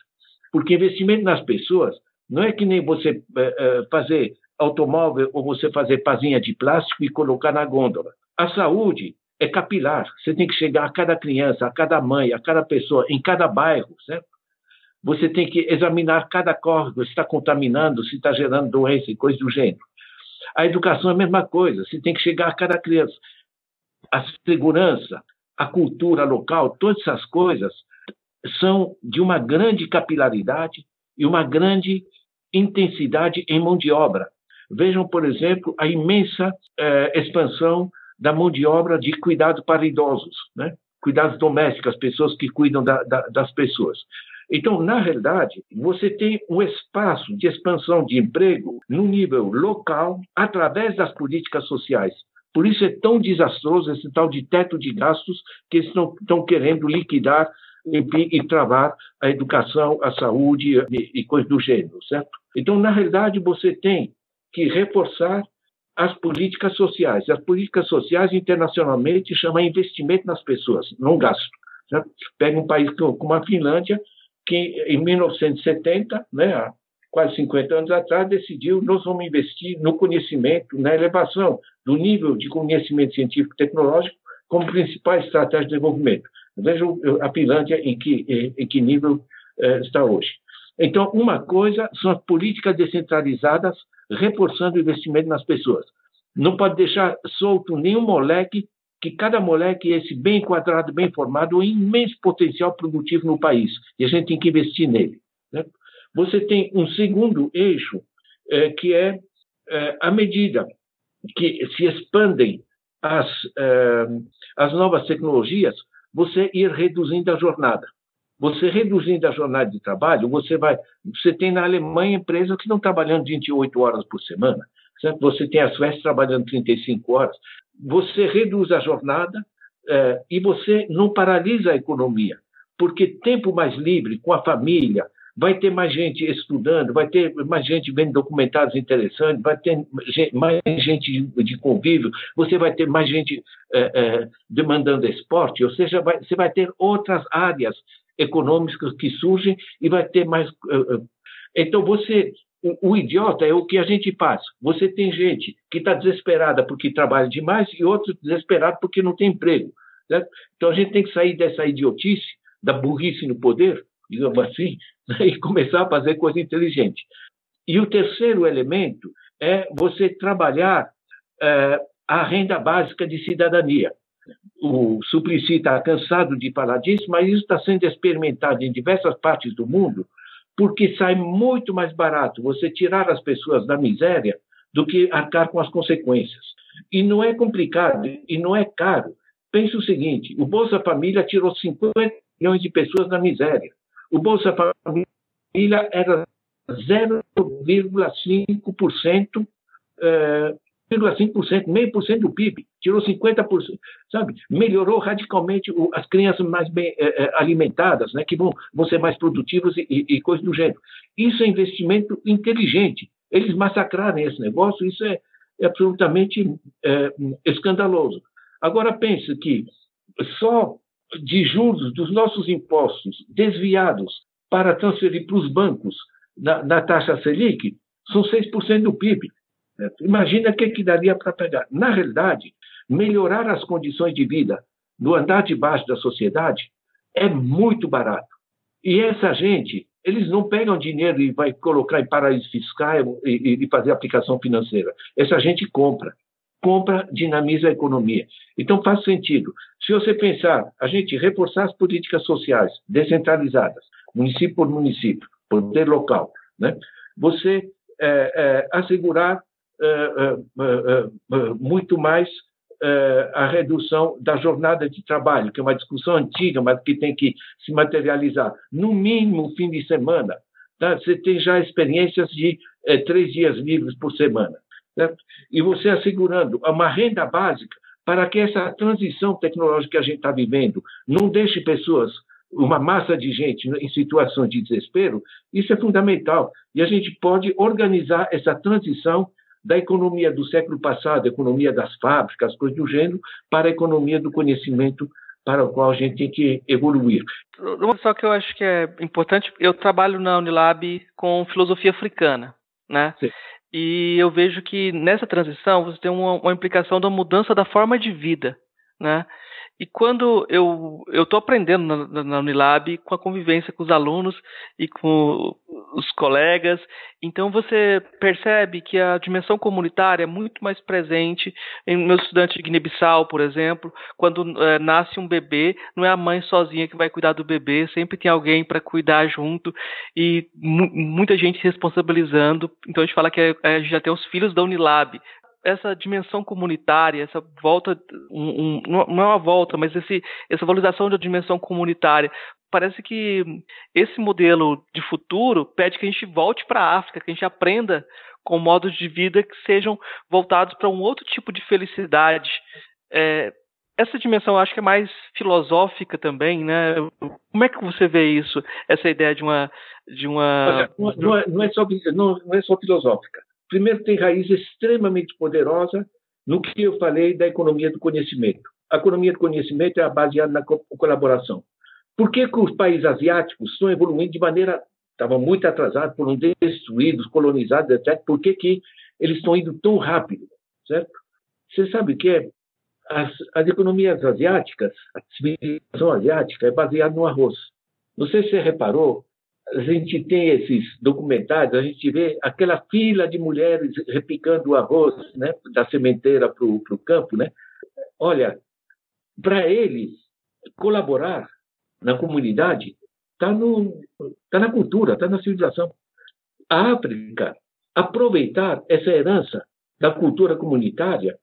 Porque investimento nas pessoas não é que nem você fazer automóvel ou você fazer pazinha de plástico e colocar na gôndola. A saúde é capilar. Você tem que chegar a cada criança, a cada mãe, a cada pessoa, em cada bairro, certo? Você tem que examinar cada córrego, se está contaminando, se está gerando doença e coisa do gênero. A educação é a mesma coisa, você tem que chegar a cada criança. A segurança, a cultura local, todas essas coisas são de uma grande capilaridade e uma grande intensidade em mão de obra. Vejam, por exemplo, a imensa eh, expansão da mão de obra de cuidado para idosos, né? cuidados domésticos, as pessoas que cuidam da, da, das pessoas. Então, na realidade, você tem um espaço de expansão de emprego no nível local, através das políticas sociais. Por isso é tão desastroso esse tal de teto de gastos que eles estão querendo liquidar e, e, travar a educação, a saúde e, e coisas do gênero, certo? Então, na realidade, você tem que reforçar as políticas sociais. As políticas sociais internacionalmente chamam investimento nas pessoas, não gasto. Certo? Pega um país como a Finlândia, que em 1970, né, quase 50 anos atrás, decidiu nós vamos investir no conhecimento, na elevação do nível de conhecimento científico e tecnológico como principal estratégia de desenvolvimento. Vejam a Finlândia em que, em que nível eh, está hoje. Então, uma coisa são as políticas descentralizadas reforçando o investimento nas pessoas. Não pode deixar solto nenhum moleque, que cada moleque, esse bem enquadrado, bem formado, um imenso potencial produtivo no país. E a gente tem que investir nele. Né? Você tem um segundo eixo, é, que é, é à medida que se expandem as, é, as novas tecnologias, você ir reduzindo a jornada. Você reduzindo a jornada de trabalho, você vai. Você tem na Alemanha empresas que estão trabalhando 28 horas por semana, certo? você tem a Suécia trabalhando 35 horas, você reduz a jornada é, e você não paralisa a economia, porque tempo mais livre com a família, vai ter mais gente estudando, vai ter mais gente vendo documentários interessantes, vai ter mais gente de convívio, você vai ter mais gente é, é, demandando esporte, ou seja, vai, você vai ter outras áreas econômicas que surgem e vai ter mais. Uh, então, você. O, o, idiota é o que a gente faz. Você tem gente que está desesperada porque trabalha demais e outros desesperados porque não tem emprego. Certo? Então, a gente tem que sair dessa idiotice, da burrice no poder, digamos assim, né, e começar a fazer coisa inteligente. E o terceiro elemento é você trabalhar uh, a renda básica de cidadania o Suplicy está cansado de falar disso, mas isso está sendo experimentado em diversas partes do mundo, porque sai muito mais barato você tirar as pessoas da miséria do que arcar com as consequências. E não é complicado, e não é caro. Pense o seguinte: o Bolsa Família tirou 50 milhões de pessoas da miséria. O Bolsa Família era 0,5% 0,5%, meio por cento do PIB, tirou 50%, sabe? Melhorou radicalmente o, as crianças mais bem é, é, alimentadas, né, que vão, vão ser mais produtivas e, e, e coisas do gênero. Isso é investimento inteligente. Eles massacrarem esse negócio, isso é, é absolutamente é, escandaloso. Agora pense que só de juros dos nossos impostos desviados para transferir para os bancos na, na taxa Selic são 6% do PIB. Imagina o que, que daria para pegar. Na realidade, melhorar as condições de vida no andar de baixo da sociedade é muito barato. E essa gente, eles não pegam dinheiro e vai colocar em paraíso fiscal e, e fazer aplicação financeira. Essa gente compra. Compra, dinamiza a economia. Então faz sentido. Se você pensar, a gente reforçar as políticas sociais descentralizadas, município por município, poder local, né? você é, é, assegurar muito mais a redução da jornada de trabalho, que é uma discussão antiga, mas que tem que se materializar. No mínimo, fim de semana. Tá? Você tem já experiências de três dias livres por semana. Certo? E você assegurando uma renda básica para que essa transição tecnológica que a gente está vivendo não deixe pessoas, uma massa de gente em situação de desespero, isso é fundamental. E a gente pode organizar essa transição da economia do século passado, economia das fábricas, coisas do gênero, para a economia do conhecimento para o qual a gente tem que evoluir. Só que eu acho que é importante, eu trabalho na Unilab com filosofia africana, né? Sim. E eu vejo que nessa transição você tem uma, uma implicação da mudança da forma de vida, né? E quando eu estou aprendendo na, na, Unilab com a convivência com os alunos e com os colegas, então você percebe que a dimensão comunitária é muito mais presente em meus estudantes de Guiné-Bissau, por exemplo, quando é, nasce um bebê, não é a mãe sozinha que vai cuidar do bebê, sempre tem alguém para cuidar junto e muita gente responsabilizando. Então a gente fala que é, gente já tem os filhos da Unilab, essa dimensão comunitária, essa volta, um, um, não é uma volta, mas esse, essa valorização da dimensão comunitária. Parece que esse modelo de futuro pede que a gente volte para a África, que a gente aprenda com modos de vida que sejam voltados para um outro tipo de felicidade. É, essa dimensão eu acho que é mais filosófica também, né? Como é que você vê isso? Essa ideia de uma de uma Olha, não, é, não, é só, não, não é só filosófica primeiro, tem raiz extremamente poderosa no que eu falei da economia do conhecimento. A economia do conhecimento é baseada na co colaboração. Por que, que os países asiáticos estão evoluindo de maneira. estavam muito atrasados, foram destruídos, colonizados, etc. Por que, que eles estão indo tão rápido? Certo? Você sabe que é? As, as economias asiáticas, a civilização asiática é baseada no arroz. Não sei se você reparou, a gente tem esses documentários, a gente vê aquela fila de mulheres repicando o arroz né, da sementeira para o campo. Né? Olha, para eles, colaborar na comunidade está tá na cultura, está na civilização. A África, aproveitar essa herança da cultura comunitária,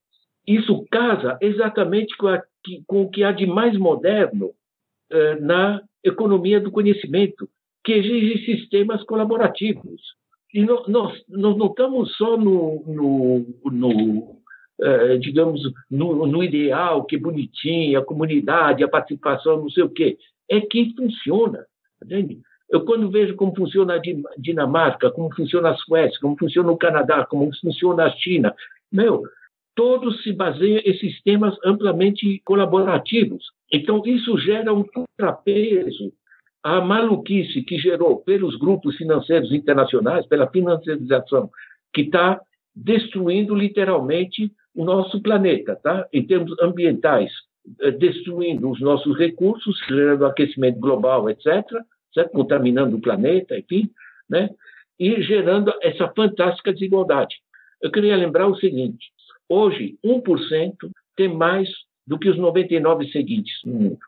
isso casa exatamente com, a, com o que há de mais moderno eh, na economia do conhecimento que exige sistemas colaborativos. E nós, nós, nós não estamos só no, no, no uh, digamos, no, no, ideal, que bonitinho, a comunidade, a participação, não sei o quê. É que funciona, entende? Eu, quando vejo como funciona a Dinamarca, como funciona a Suécia, como funciona o Canadá, como funciona a China, meu, todos se baseiam em sistemas amplamente colaborativos. Então, isso gera um contrapeso à maluquice que gerou pelos grupos financeiros internacionais, pela financiarização, que está destruindo literalmente o nosso planeta, tá? em termos ambientais, eh, destruindo os nossos recursos, gerando aquecimento global, etc., certo? contaminando o planeta, enfim, né? e gerando essa fantástica desigualdade. Eu queria lembrar o seguinte: hoje, 1% tem mais do que os 99 seguintes no mundo.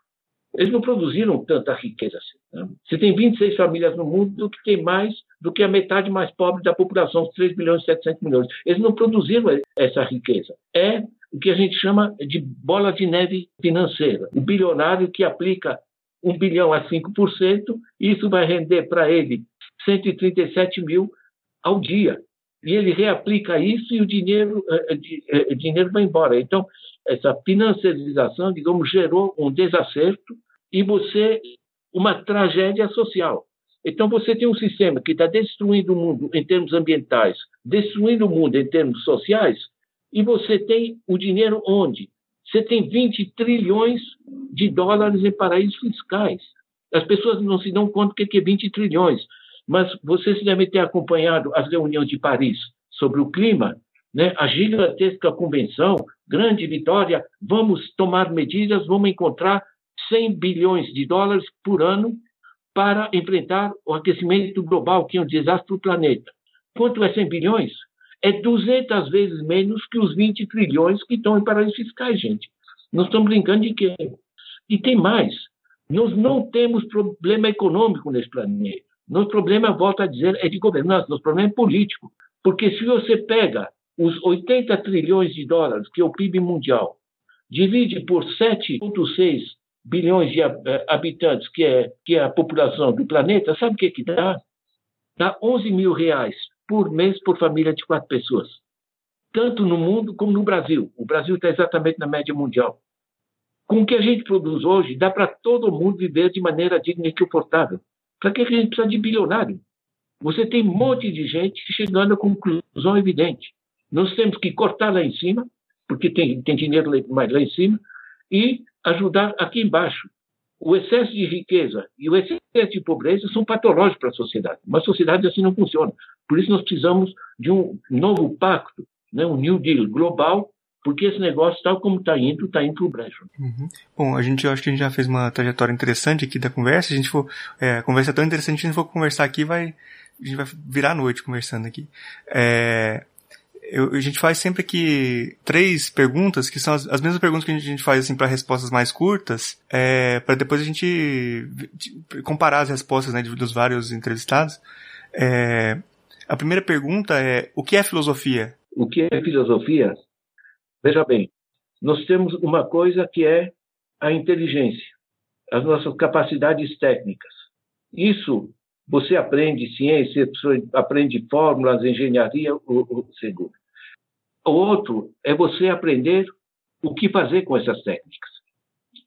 Eles não produziram tanta riqueza assim. Né? Você tem 26 famílias no mundo que tem mais do que a metade mais pobre da população, os 3 bilhões e 700 milhões. Eles não produziram essa riqueza. É o que a gente chama de bola de neve financeira. O bilionário que aplica 1 bilhão a 5%, isso vai render para ele 137 mil ao dia. E ele reaplica isso e o dinheiro, eh, eh, eh, dinheiro vai embora. Então, essa financiarização, digamos, gerou um desacerto e você uma tragédia social. Então você tem um sistema que está destruindo o mundo em termos ambientais, destruindo o mundo em termos sociais, e você tem o dinheiro onde? Você tem 20 trilhões de dólares em paraísos fiscais. As pessoas não se dão conta do que é 20 trilhões, mas vocês devem ter acompanhado as reuniões de Paris sobre o clima, né? a gigantesca convenção, grande vitória, vamos tomar medidas, vamos encontrar 100 bilhões de dólares por ano para enfrentar o aquecimento global, que é um desastre para o planeta. Quanto é 100 bilhões? É 200 vezes menos que os 20 trilhões que estão em paraísos fiscais, gente. Nós estamos brincando de quê? E tem mais. Nós não temos problema econômico nesse planeta. Nosso problema, volto a dizer, é de governança, nosso problema é político. Porque se você pega os 80 trilhões de dólares, que é o PIB mundial, divide por 7,6 bilhões de eh, habitantes, que é, que é a população do planeta, sabe o que, que dá? Dá 11 mil reais por mês por família de quatro pessoas. Tanto no mundo como no Brasil. O Brasil está exatamente na média mundial. Com o que a gente produz hoje, dá para todo mundo viver de maneira digna e confortável. Para que a gente precisa de bilionário? Você tem um monte de gente chegando à conclusão evidente. Nós temos que cortar lá em cima, porque tem, tem dinheiro mais lá em cima, e ajudar aqui embaixo. O excesso de riqueza e o excesso de pobreza são patológicos para a sociedade. Uma sociedade assim não funciona. Por isso nós precisamos de um novo pacto, né, um New Deal global, porque esse negócio, tal como está indo, está indo para o brejo. Uhum. Bom, a gente, eu acho que a gente já fez uma trajetória interessante aqui da conversa. A gente for, é, a conversa é tão interessante, a gente for conversar aqui, vai, a gente vai virar a noite conversando aqui. É, eu, a gente faz sempre aqui três perguntas, que são as, as mesmas perguntas que a gente, faz assim para respostas mais curtas, é, para depois a gente comparar as respostas né, dos vários entrevistados. É, a primeira pergunta é: o que é filosofia? O que é filosofia? Veja bem, nós temos uma coisa que é a inteligência, as nossas capacidades técnicas. Isso você aprende ciência, aprende fórmulas, engenharia, o, o seguro. Outro é você aprender o que fazer com essas técnicas.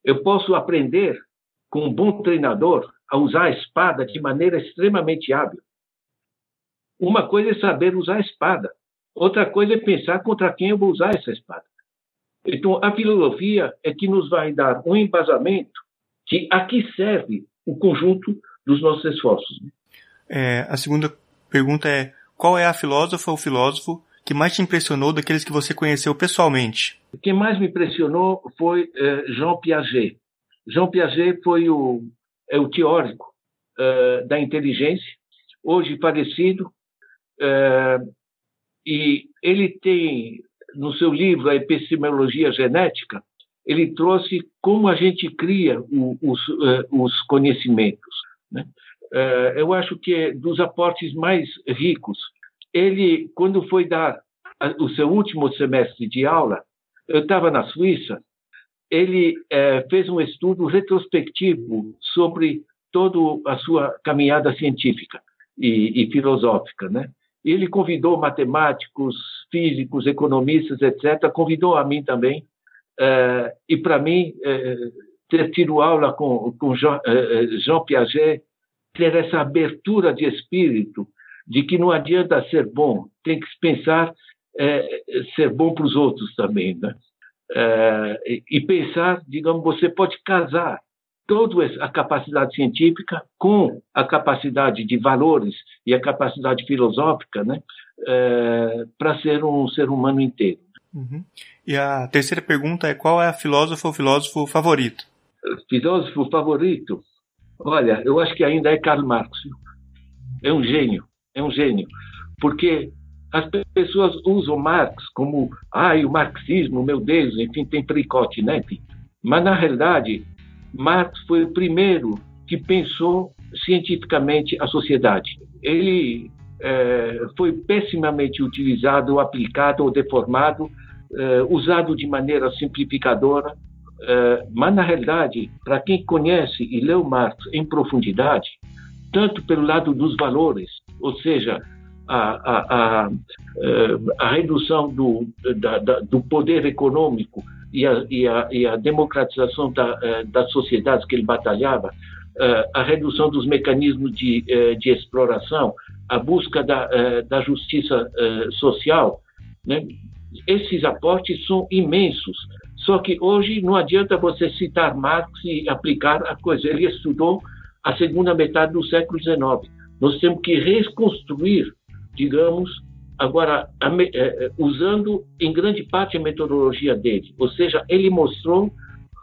Eu posso aprender com um bom treinador a usar a espada de maneira extremamente hábil. Uma coisa é saber usar a espada, outra coisa é pensar contra quem eu vou usar essa espada. Então, a filosofia é que nos vai dar um embasamento de a que serve o conjunto dos nossos esforços. É, a segunda pergunta é: qual é a filósofa ou filósofo que mais te impressionou daqueles que você conheceu pessoalmente? O que mais me impressionou foi uh, Jean Piaget. Jean Piaget foi o, é o teórico uh, da inteligência, hoje falecido, uh, e ele tem, no seu livro, A Epistemologia Genética, ele trouxe como a gente cria o, os, os, conhecimentos. Né? eu acho que é dos aportes mais ricos ele, quando foi dar o seu último semestre de aula, eu estava na Suíça, ele é, fez um estudo retrospectivo sobre toda a sua caminhada científica e, e filosófica, né? Ele convidou matemáticos, físicos, economistas, etc. Convidou a mim também. Uh, e para mim, uh, ter tido aula com, com Jean, Jean, Piaget, ter essa abertura de espírito, de que não adianta ser bom, tem que pensar ser bom para os outros também. Né? e pensar, digamos, você pode casar toda a capacidade científica com a capacidade de valores e a capacidade filosófica né, é, para ser um ser humano inteiro. Uhum. E a terceira pergunta é qual é a filósofo ou filósofo favorito? Filósofo favorito? Olha, eu acho que ainda é Karl Marx. É um gênio, é um gênio. Porque as pessoas usam Marx como, ai, o marxismo, meu Deus, enfim, tem fricote, né? Mas, na realidade, Marx foi o primeiro que pensou cientificamente a sociedade. Ele é, foi pessimamente utilizado, aplicado ou deformado, é, usado de maneira simplificadora, é, mas na realidade, para quem conhece e leu Marx em profundidade, tanto pelo lado dos valores, ou seja, a, a, a, a redução do, da, da, do poder econômico e a, e a, e a democratização da, eh, das sociedades que ele batalhava, eh, a redução dos mecanismos de, eh, de exploração, a busca da, da justiça social, né? esses aportes são imensos. Só que hoje não adianta você citar Marx e aplicar a coisa. Ele estudou a segunda metade do século XIX. Nós temos que reconstruir, digamos, Agora, a, é, é, usando em grande parte a metodologia dele, ou seja, ele mostrou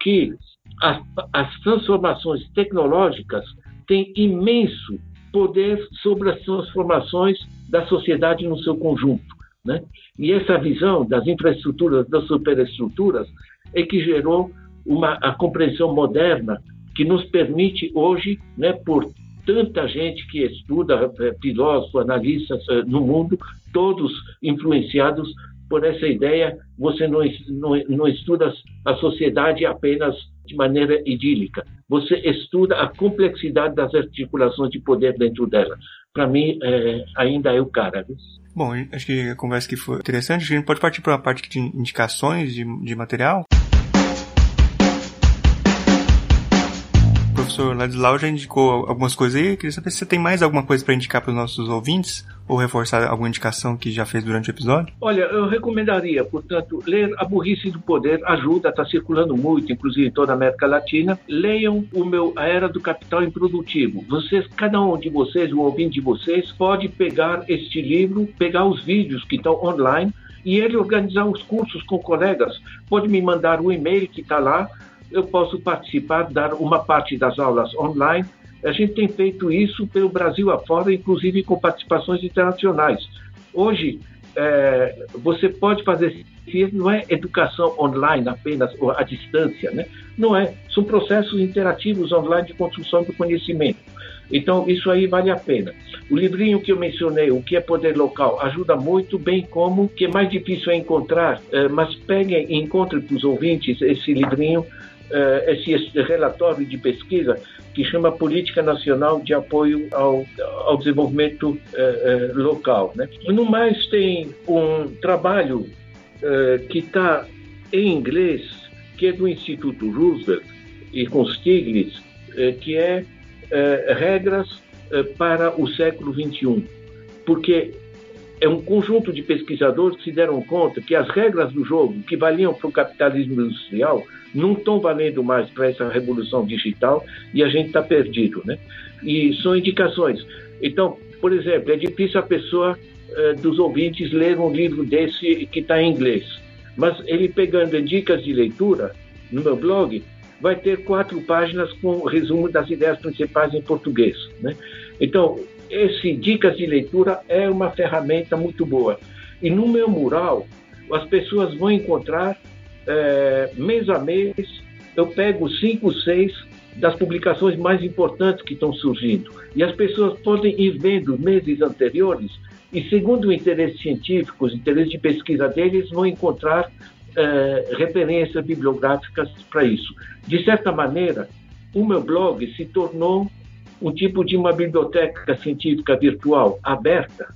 que as, as transformações tecnológicas têm imenso poder sobre as transformações da sociedade no seu conjunto. Né? E essa visão das infraestruturas, das superestruturas, é que gerou uma, a compreensão moderna que nos permite hoje, né, por tanta gente que estuda, é, filósofos, analistas é, no mundo, todos influenciados por essa ideia. Você não, não, não estuda a sociedade apenas de maneira idílica. Você estuda a complexidade das articulações de poder dentro dela. Para mim, é, ainda é o cara. Bom, acho que a conversa aqui foi interessante. A gente pode partir para a parte de indicações de, de material. Professor Ladislau já indicou algumas coisas aí. Eu queria saber se você tem mais alguma coisa para indicar para os nossos ouvintes ou reforçar alguma indicação que já fez durante o episódio? Olha, eu recomendaria, portanto, ler A Burrice do Poder, ajuda, está circulando muito, inclusive em toda a América Latina. Leiam o meu A Era do Capital Improdutivo. Vocês, cada um de vocês, o ouvinte de vocês, pode pegar este livro, pegar os vídeos que estão online e ele organizar os cursos com colegas. Pode me mandar o e-mail que está lá, eu posso participar, dar uma parte das aulas online. A gente tem feito isso pelo Brasil afora, inclusive com participações internacionais. Hoje, é, você pode fazer não é educação online apenas ou à distância, né? Não é, são processos interativos online de construção do conhecimento. Então, isso aí vale a pena. O livrinho que eu mencionei, O que é Poder Local, ajuda muito, bem como, que é mais difícil é encontrar, é, mas peguem e encontrem para os ouvintes esse livrinho, uh, esse relatório de pesquisa que chama Política Nacional de Apoio ao, ao Desenvolvimento uh, uh, Local. Né? No mais, tem um trabalho que está em inglês, que é do Instituto Roosevelt e com Stiglitz, que é Regras para o século XXI. Porque é um conjunto de pesquisadores que se deram conta que as regras do jogo que valiam para o capitalismo industrial não estão valendo mais para essa revolução digital e a gente está perdido, né? E são indicações. Então, por exemplo, é difícil a pessoa eh, dos ouvintes ler um livro desse que está em inglês, mas ele pegando dicas de leitura no meu blog vai ter quatro páginas com resumo das ideias principais em português, né? Então, esse dicas de leitura é uma ferramenta muito boa. E no meu mural, as pessoas vão encontrar é, mês a mês, eu pego cinco, seis das publicações mais importantes que estão surgindo. E as pessoas podem ir vendo meses anteriores e, segundo o interesse científico, os interesses de pesquisa deles, vão encontrar é, referências bibliográficas para isso. De certa maneira, o meu blog se tornou um tipo de uma biblioteca científica virtual aberta,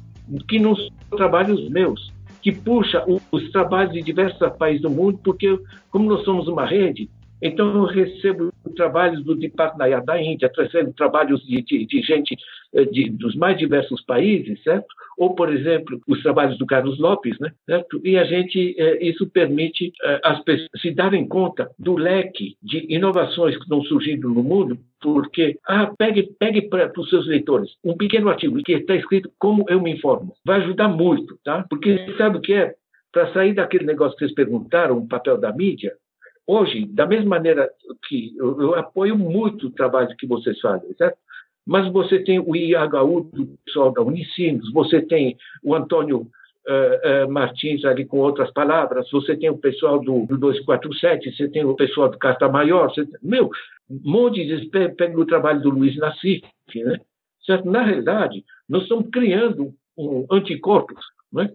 que não são trabalhos meus, que puxa os trabalhos de diversos países do mundo, porque como nós somos uma rede, então, eu recebo trabalhos do Departamento da Índia, recebo trabalhos de, de, de gente eh, de, dos mais diversos países, certo? Ou, por exemplo, os trabalhos do Carlos Lopes, né? Certo? E a gente, eh, isso permite eh, as pessoas se darem conta do leque de inovações que estão surgindo no mundo, porque, ah, pegue, pegue para os seus leitores um pequeno artigo que está escrito Como Eu Me Informo. Vai ajudar muito, tá? Porque sabe o que é? Para sair daquele negócio que vocês perguntaram, o papel da mídia, Hoje, da mesma maneira que eu, eu apoio muito o trabalho que vocês fazem, certo? Mas você tem o IHU do pessoal da Unicinos, você tem o Antônio uh, uh, Martins ali com outras palavras, você tem o pessoal do, do 247, você tem o pessoal do Carta Maior, você, meu, um monte de pega o trabalho do Luiz Nassif, né? Certo? Na realidade, nós estamos criando um anticorpos né?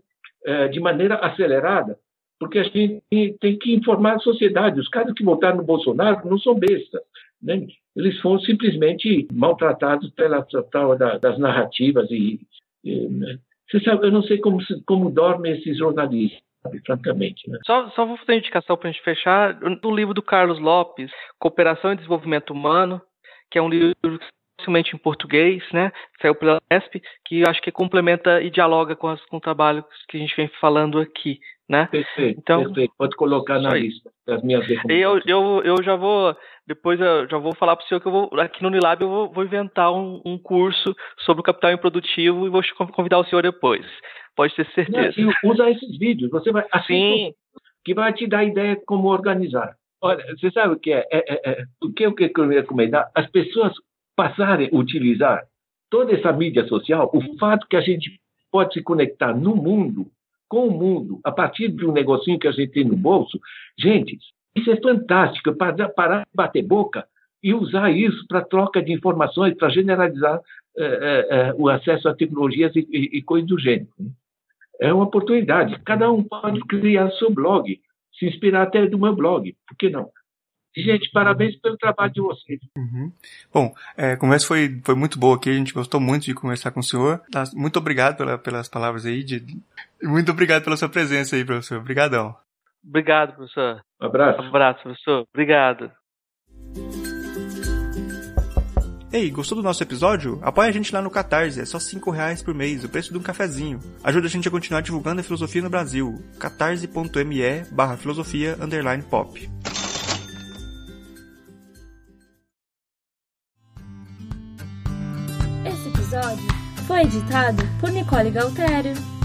De maneira acelerada porque a gente tem que informar a sociedade. Os caras que votaram no Bolsonaro não são bestas. Né? Eles foram simplesmente maltratados pela tal das narrativas. E, e né? Você sabe, eu não sei como, como dormem esses jornalistas. Francamente, né? só, só vou fazer uma indicação para a gente fechar. No livro do Carlos Lopes, Cooperação e Desenvolvimento Humano, que é um livro principalmente em português, né? Saiu pela ESP, que acho que complementa e dialoga com, as, com o trabalho que a gente vem falando aqui, né? Perfeito, então, perfeito. Pode colocar na lista das minhas eu, eu, eu já vou, depois eu já vou falar para o senhor que eu vou, aqui no Unilab eu vou, vou inventar um, um, curso sobre o capital improdutivo e vou convidar o senhor depois. Pode ter certeza. Não, usa esses vídeos, você vai, assim, que vai te dar ideia de como organizar. Olha, você sabe o que é? é, é, é o que eu quero recomendar? As pessoas passarem a utilizar toda essa mídia social, o fato que a gente pode se conectar no mundo com o mundo, a partir de um negocinho que a gente tem no bolso. Gente, isso é fantástico, para parar de bater boca e usar isso para troca de informações, para generalizar é, é, o acesso a tecnologias e, e, e coisas do gênero. É uma oportunidade. Cada um pode criar seu blog, se inspirar até do meu blog, por que não? Gente, parabéns pelo trabalho de vocês. Uhum. Bom, é, a conversa foi, foi muito boa aqui, a gente gostou muito de conversar com o senhor. Tá, muito obrigado pela, pelas palavras aí, de, muito obrigado pela sua presença aí, professor. Obrigadão. Obrigado, professor. Um abraço. Um abraço, professor. Obrigado. Ei, gostou do nosso episódio? Apoie a gente lá no Catarse, é só 5 reais por mês, o preço de um cafezinho. Ajuda a gente a continuar divulgando a filosofia no Brasil. catarse.me barra filosofia underline pop. Esse episódio foi editado por Nicole Galtério.